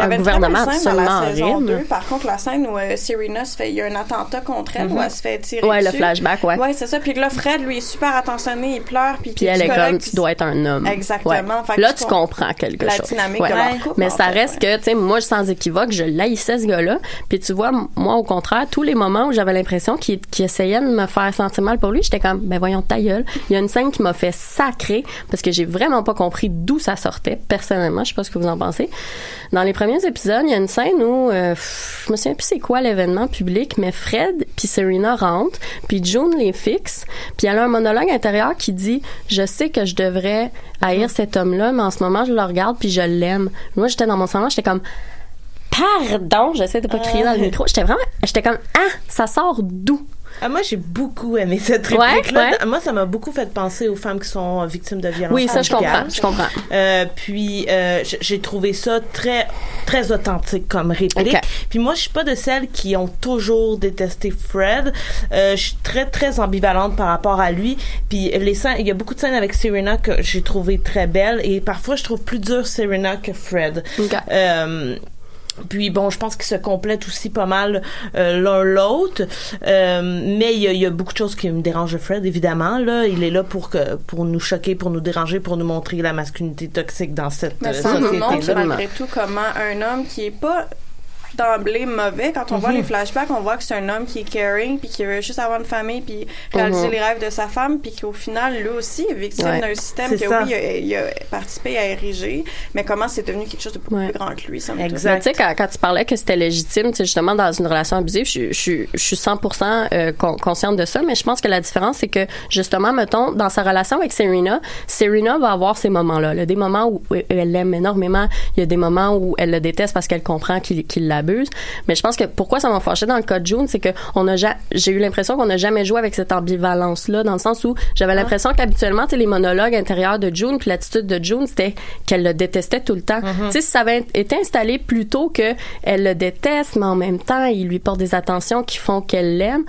un gouvernement absolument la horrible. 2. Par contre, la scène où euh, Serena se fait, il y a un attentat contre elle, où elle se fait tirer Ouais, le dessus. flashback, ouais. Ouais, c'est ça. Puis là, Fred, lui, est super attentionné, il pleure, puis, Puis elle est comme tu dois être un homme. Exactement. Ouais. Là tu tu com- comprends quelque la chose. dynamique Ouais. de leur couple, Mais ça fait, reste que tu sais moi sans équivoque, je laïssais ce gars-là. Puis tu vois moi au contraire, tous les moments où j'avais l'impression qu'il essayait de me faire sentir mal pour lui, j'étais comme ben voyons ta gueule. Il y a une scène qui m'a fait sacrer parce que j'ai vraiment pas compris d'où ça sortait personnellement, je sais pas ce que vous en pensez. Dans les premiers épisodes, il y a une scène où euh, je me souviens plus c'est quoi l'événement public, mais Fred puis Serena rentrent, puis June les fixe, puis elle a un monologue intérieur qui dit je sais que je devrais haïr cet homme-là, mais en ce moment je le regarde puis je l'aime. Moi j'étais dans mon salon, j'étais comme pardon, j'essaie de pas crier dans le micro. J'étais vraiment j'étais comme ah, ça sort d'où Ah, moi, j'ai beaucoup aimé cette Ouais, réplique-là. ouais. Moi, ça m'a beaucoup fait penser aux femmes qui sont victimes de violences Oui, ça je comprends, je comprends. Euh, puis euh, j'ai trouvé ça très très authentique comme réplique. Ok. Puis moi je suis pas de celles qui ont toujours détesté Fred. Euh, je suis très très ambivalente par rapport à lui. Puis les scènes, il y a beaucoup de scènes avec Serena que j'ai trouvé très belles et parfois je trouve plus dur Serena que Fred. Ok. Puis bon, je pense qu'ils se complètent aussi pas mal euh, l'un l'autre, Euh, mais il y, a, y a beaucoup de choses qui me dérangent de Fred. Évidemment, là, il est là pour que pour nous choquer, pour nous déranger, pour nous montrer la masculinité toxique dans cette Mais euh, ça nous société. montre malgré tout comment un homme qui est pas d'emblée mauvais. Quand on voit Mhm. les flashbacks, on voit que c'est un homme qui est caring, puis qui veut juste avoir une famille, puis réaliser Mhm. les rêves de sa femme, puis qu'au final, lui aussi est victime Ouais. d'un système que ça. oui, il a, il a participé à ériger, mais comment c'est devenu quelque chose de beaucoup Ouais. plus grand que lui, ça me Exact. Mais tu sais, quand, quand tu parlais que c'était légitime, tu sais, justement, dans une relation abusive, je, je, je suis 100% euh, con- consciente de ça, mais je pense que la différence, c'est que, justement, mettons, dans sa relation avec Serena, Serena va avoir ces moments-là. là, des moments où elle l'aime énormément, il y a des moments où elle le déteste parce qu'elle comprend qu'il qu'il l'abuse. Mais je pense que pourquoi ça m'a fâché dans le cas de June, c'est que on a ja- j'ai eu l'impression qu'on n'a jamais joué avec cette ambivalence-là, dans le sens où j'avais l'impression qu'habituellement, les monologues intérieurs de June, puis l'attitude de June, c'était qu'elle le détestait tout le temps. Tu sais, si ça avait été installé plutôt que elle le déteste, mais en même temps, il lui porte des attentions qui font qu'elle l'aime.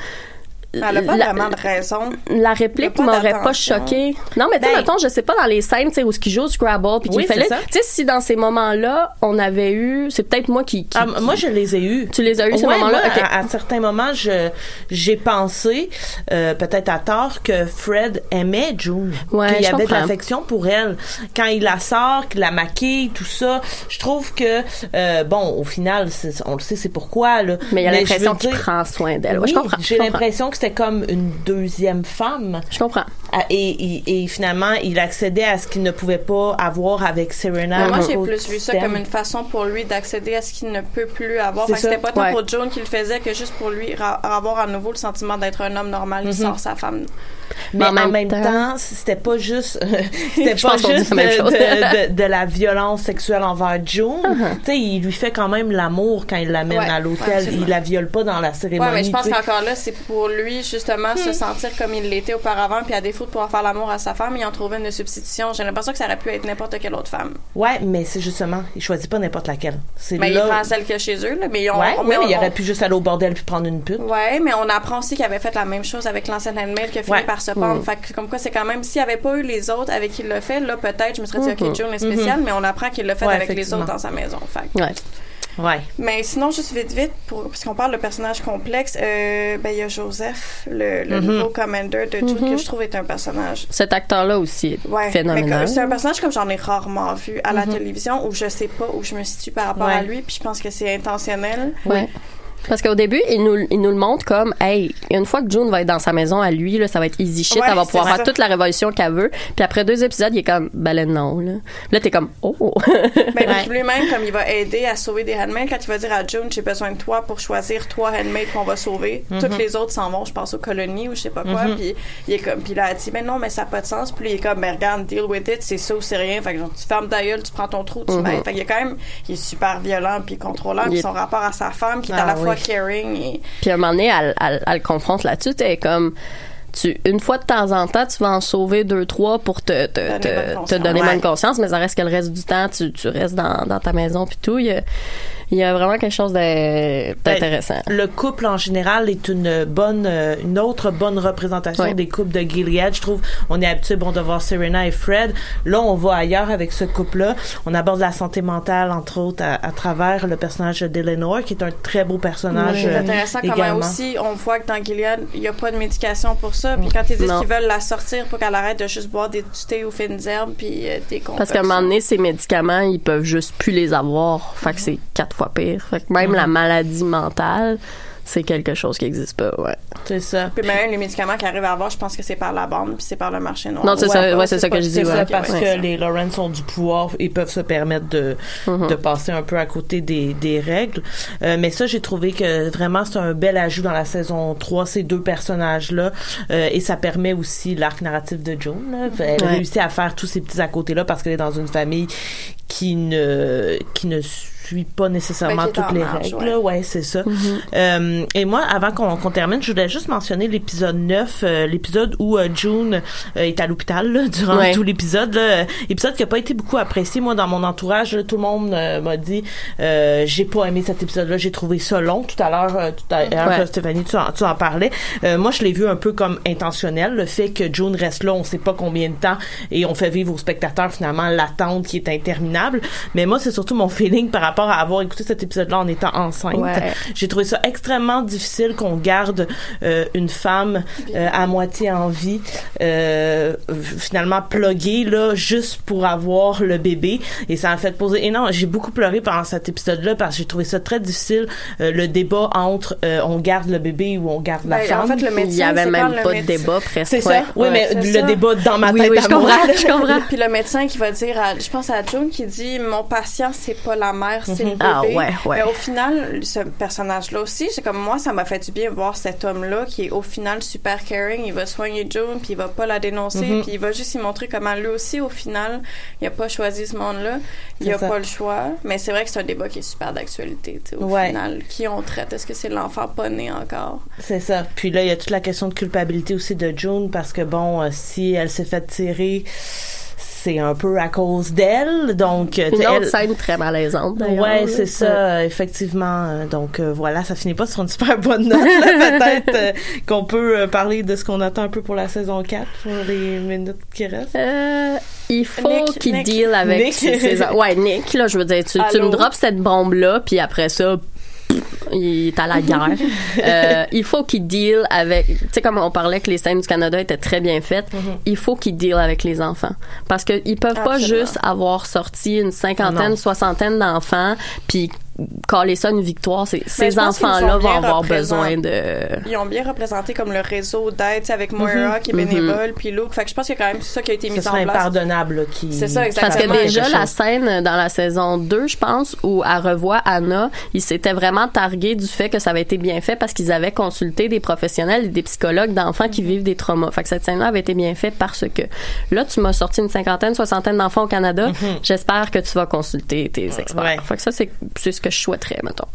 Elle a pas La- vraiment de raison. la réplique m'aurait pas choqué. Non, mais tu sais, Ben- mettons, je sais pas, dans les scènes, tu sais, où ce qu'il joue au Scrabble, puis qu'il Oui, là, ça. tu sais, si dans ces moments-là, on avait eu, c'est peut-être moi qui, qui- Ah, qui- moi, je les ai eus. Tu les as eus, ces Ouais, moments-là? moi, Ok. à, à certains moments, je j'ai pensé, euh, peut-être à tort, que Fred aimait June. Ouais, qu'il y avait de l'affection pour elle. Quand il la sort, qu'il la maquille, tout ça, je trouve que, euh, bon, au final, on le sait, c'est pourquoi. Là. mais il y a l'impression qu'il prend soin d'elle. Ouais, Oui, je comprends. J'ai l'impression que c'était comme une deuxième femme. Je comprends. Et, et, et finalement, il accédait à ce qu'il ne pouvait pas avoir avec Serena. Moi, j'ai plus vu ça comme une façon pour lui d'accéder à ce qu'il ne peut plus avoir. Que c'était pas tant Ouais. pour Joan qu'il le faisait que juste pour lui avoir à nouveau le sentiment d'être un homme normal qui Mhm. sort sa femme. Mais en en même même, temps- temps, c'était pas juste, c'était Je pas juste de, chose. de- de- de la violence sexuelle envers June. Uh-huh. Tu sais, il lui fait quand même l'amour quand il l'amène Ouais, à l'hôtel. il la viole pas dans la cérémonie. Ouais, mais je pense qu'encore là, c'est pour lui, justement, Hmm. se sentir comme il l'était auparavant, puis à défaut de pouvoir faire l'amour à sa femme, il en trouvait une substitution. J'ai l'impression que ça aurait pu être n'importe quelle autre femme. Ouais, mais c'est justement, il choisit pas n'importe laquelle. C'est Mais là. il prend celle a chez eux, là. Mais, on, Ouais, on- mais il on- aurait pu juste aller au bordel puis prendre une pute. Ouais, mais on apprend aussi qu'il avait fait la même chose avec l'ancienne handmaid qui a fini Ouais. par se pendre. Mm. Fait que, comme quoi, c'est quand même, s'il n'y avait pas eu les autres avec qui il l'a fait, là, peut-être, je me serais dit. OK, June est spécial, mais on apprend qu'il l'a fait Ouais, avec les autres dans sa maison. Fait que- Ouais. Mais sinon, juste vite, vite, pour, parce qu'on parle de personnages complexes, euh, ben, il y a Joseph, le, le Mhm. nouveau commander de Mhm. que je trouve est un personnage Cet acteur-là aussi est Ouais, phénoménal. c'est un personnage comme j'en ai rarement vu à la Mhm. télévision où je sais pas où je me situe par rapport Ouais. à lui, puis je pense que c'est intentionnel. Ouais. Parce qu'au début, il nous, il nous le montre comme, hey, une fois que June va être dans sa maison à lui, là, ça va être easy shit, Ouais, elle va pouvoir ça. faire toute la révolution qu'elle veut. Puis après deux épisodes, il est comme, ben là, non, là. Puis là, t'es comme, oh. Ben, puis lui-même, comme il va aider à sauver des handmaids, quand il va dire à June, j'ai besoin de toi pour choisir trois handmaids qu'on va sauver, Mhm. toutes les autres s'en vont, je pense, aux colonies ou je sais pas quoi. Mhm. Puis il est comme, puis là, elle dit, mais non, mais ça n'a pas de sens. Puis il est comme, ben regarde, deal with it, c'est ça ou c'est rien. Fait que genre, tu fermes ta gueule, tu prends ton trou, tu mets. Fait qu'il est quand même, il est super violent puis contrôlant. Puis son rapport à sa femme, qui est Ah à la fois oui. caring et. Puis à un moment donné, elle, elle- elle le confronte là-dessus. T'es comme, tu, une fois de temps en temps, tu vas en sauver deux, trois pour te, te, Donner te, bonne te donner Ouais. bonne conscience, mais ça reste que le reste du temps, tu, tu restes dans, dans ta maison puis tout. Il y a, il y a vraiment quelque chose de- d'intéressant. Ben, Le couple en général est une bonne, euh, une autre bonne représentation des couples de Gilead. Je trouve, on est habitué bon de voir Serena et Fred. Là, on va ailleurs avec ce couple-là. On aborde la santé mentale entre autres à, à travers le personnage d'Eleanor, qui est un très beau personnage. C'est euh, intéressant comment également. aussi on voit que dans Gilead, il n'y a pas de médication pour ça. Puis quand ils disent qu'ils veulent la sortir pour qu'elle arrête de juste boire des, du thé ou fines herbes puis euh, des Parce qu'à un moment donné, ces médicaments, ils peuvent juste plus les avoir. Fait que c'est quatre fois pire. Fait que même la maladie mentale, c'est quelque chose qui existe pas, ouais. C'est ça. Puis même les médicaments qu'ils arrivent à avoir, je pense que c'est par la bande puis c'est par le marché noir. Non, c'est ça, ouais, c'est ça que je dis, C'est ouais. ça, Ok, parce ouais. que les Lawrence ont du pouvoir et peuvent se permettre de, Mhm. de passer un peu à côté des, des règles. Euh, mais ça, j'ai trouvé que vraiment c'est un bel ajout dans la saison 3, ces deux personnages-là. Euh, et ça permet aussi l'arc narratif de June. là. Elle Ouais. réussit à faire tous ces petits à côté-là parce qu'elle est dans une famille qui ne, qui ne suit pas nécessairement Ben, toutes les marge, règles. Ouais, c'est ça. Euh, et moi, avant qu'on qu'on termine, je voulais juste mentionner l'épisode 9, euh, l'épisode où euh, June euh, est à l'hôpital là, durant Ouais. tout l'épisode. là. Épisode qui a pas été beaucoup apprécié. Moi, dans mon entourage, là, tout le monde euh, m'a dit euh, j'ai pas aimé cet épisode-là. J'ai trouvé ça long. Tout à l'heure, euh, tout à l'heure, Ouais. Stéphanie, tu en, tu en parlais. Euh, moi, je l'ai vu un peu comme intentionnel. Le fait que June reste là, on sait pas combien de temps, et on fait vivre aux spectateurs finalement l'attente qui est interminable. Mais moi, c'est surtout mon feeling par rapport à avoir écouté cet épisode-là en étant enceinte. Ouais. J'ai trouvé ça extrêmement difficile qu'on garde euh, une femme euh, à moitié en vie, euh, finalement pluguée là, juste pour avoir le bébé. Et ça m'a fait poser énorme. J'ai beaucoup pleuré pendant cet épisode-là parce que j'ai trouvé ça très difficile euh, le débat entre euh, on garde le bébé ou on garde la Ben, femme. en fait, le Il y avait même pas de débat presque. c'est ça. ouais. Oui, mais le ça. débat dans ma Oui, tête oui, à je moi. comprends, je comprends. Puis le médecin qui va dire, à, je pense à June qui dit, mon patient c'est pas la mère, c'est le bébé. Ah, ouais, ouais. Mais au final, ce personnage-là aussi, c'est comme moi, ça m'a fait du bien voir cet homme-là qui est au final super caring. Il va soigner June, puis il va pas la dénoncer, Mhm. puis il va juste y montrer comment lui aussi, au final, il a pas choisi ce monde-là. Il C'est a ça. pas le choix. Mais c'est vrai que c'est un débat qui est super d'actualité. Au Ouais. final, qui on traite? Est-ce que c'est l'enfant pas né encore? C'est ça. Puis là, il y a toute la question de culpabilité aussi de June parce que bon, euh, si elle s'est fait tirer, c'est un peu à cause d'elle. Donc, euh, Une autre elle- scène très malaisante, d'ailleurs. Ouais, c'est ça, effectivement. Euh, Donc euh, voilà, ça finit pas sur une super bonne note. Peut-être euh, qu'on peut parler de ce qu'on attend un peu pour la saison 4 pour les minutes qui restent. Euh, il faut qu'il deal avec Nick. ses, ses- Ouais, Nick, là, je veux dire, tu, tu me drops cette bombe-là, puis après ça, il est à la guerre. Euh, il faut qu'il deal avec... Tu sais, comme on parlait que les scènes du Canada étaient très bien faites, il faut qu'il deal avec les enfants. Parce qu'ils peuvent pas juste avoir sorti une cinquantaine, Non. soixantaine d'enfants, puis caler ça une victoire. C'est- Ces enfants-là ont vont avoir besoin de... Ils ont bien représenté comme le réseau d'aide, tu sais, avec Moira qui est Mhm. bénévole, puis Luke. Fait que je pense qu'il y a quand même ça qui a été mis en place. impardonnable là, qui C'est ça, qui exactement. Parce que déjà, la scène dans la saison 2, je pense, où elle revoit Anna, ils s'étaient vraiment targués du fait que ça avait été bien fait parce qu'ils avaient consulté des professionnels et des psychologues d'enfants qui vivent des traumas. Fait que cette scène-là avait été bien faite parce que là, tu m'as sorti une cinquantaine, soixantaine d'enfants au Canada. J'espère que tu vas consulter tes experts. Ouais. Fait que ça, c'est c'est ce que je souhaiterais, mettons.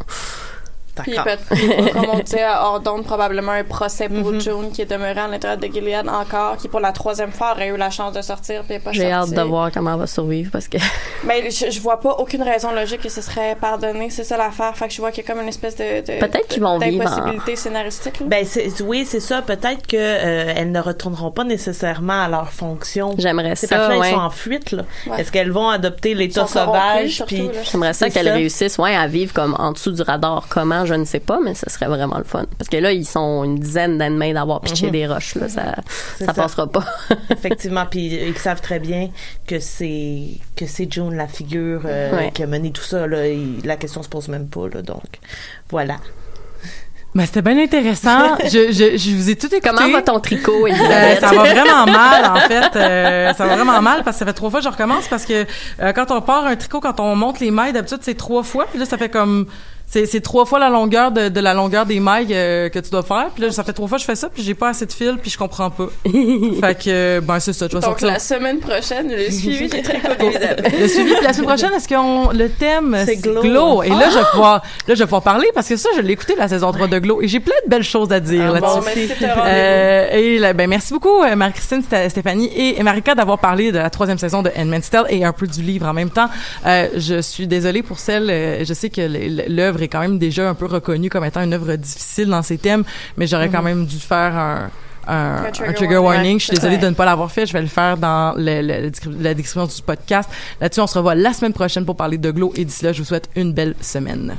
D'accord. peut- comme on disait, à Ordon, probablement un procès pour Mhm. June qui est demeuré à l'intérieur de Gilead encore, qui pour la troisième fois aurait eu la chance de sortir, puis pas J'ai hâte de voir comment elle va survivre parce que Mais je, je vois pas aucune raison logique que ce serait pardonné, c'est ça l'affaire. Fait que je vois qu'il y a comme une espèce de, de Peut-être qu'ils vont vivre en- scénaristique. là. Ben c'est oui, c'est ça. Peut-être que euh, elles ne retourneront pas nécessairement à leur fonction. j'aimerais ça. personnes ouais. sont en fuite là. Ouais. Est-ce qu'elles vont adopter l'état sauvage surtout, puis là. J'aimerais ça C'est qu'elle ça. réussisse ouais, à vivre comme en dessous du radar. Comment, je ne sais pas, mais ce serait vraiment le fun. Parce que là, ils sont une dizaine d'ennemis d'avoir pitché Mhm. des roches. Là, ça ça ça. passera pas. effectivement puis ils savent très bien que c'est que c'est June la figure euh, Ouais. qui a mené tout ça là. Il- la question se pose même pas là. Donc voilà. Ben, c'était bien intéressant. je, je, je vous ai tout écouté. Comment va ton tricot, Euh, Elisabeth? ça va vraiment mal, en fait. Euh, ça va vraiment mal parce que ça fait trois fois que je recommence parce que euh, quand on part un tricot, quand on monte les mailles, d'habitude, c'est trois fois. Puis là, ça fait comme... C'est, c'est trois fois la longueur de, de la longueur des mailles euh, que tu dois faire. Puis là, ça fait trois fois que je fais ça, puis j'ai pas assez de fil, puis je comprends pas. fait que, euh, ben, c'est ça. Je vais Donc, sortir. la semaine prochaine, le suivi d'Elisabeth. Le suivi. Puis la semaine prochaine, est-ce qu'on le thème C'est Glow. Et là, je vais pouvoir, là, je vais pouvoir parler parce que ça, je l'ai écouté la saison 3 de Glow et j'ai plein de belles choses à dire Ah, là-dessus. bon. Euh, et là, ben merci beaucoup euh, Marie-Christine, Sté- Stéphanie et Marika d'avoir parlé de la troisième saison de Handmaid's Tale et un peu du livre en même temps. Euh, je suis désolée pour celle, euh, je sais que l- l'œuvre est quand même déjà un peu reconnue comme étant une œuvre difficile dans ses thèmes, mais j'aurais quand même dû faire un un, Un un trigger warning. warning. Je suis désolée Ouais. de ne pas l'avoir fait. Je vais le faire dans le- le- la description du podcast. Là-dessus, on se revoit la semaine prochaine pour parler de Glow. Et d'ici là, je vous souhaite une belle semaine.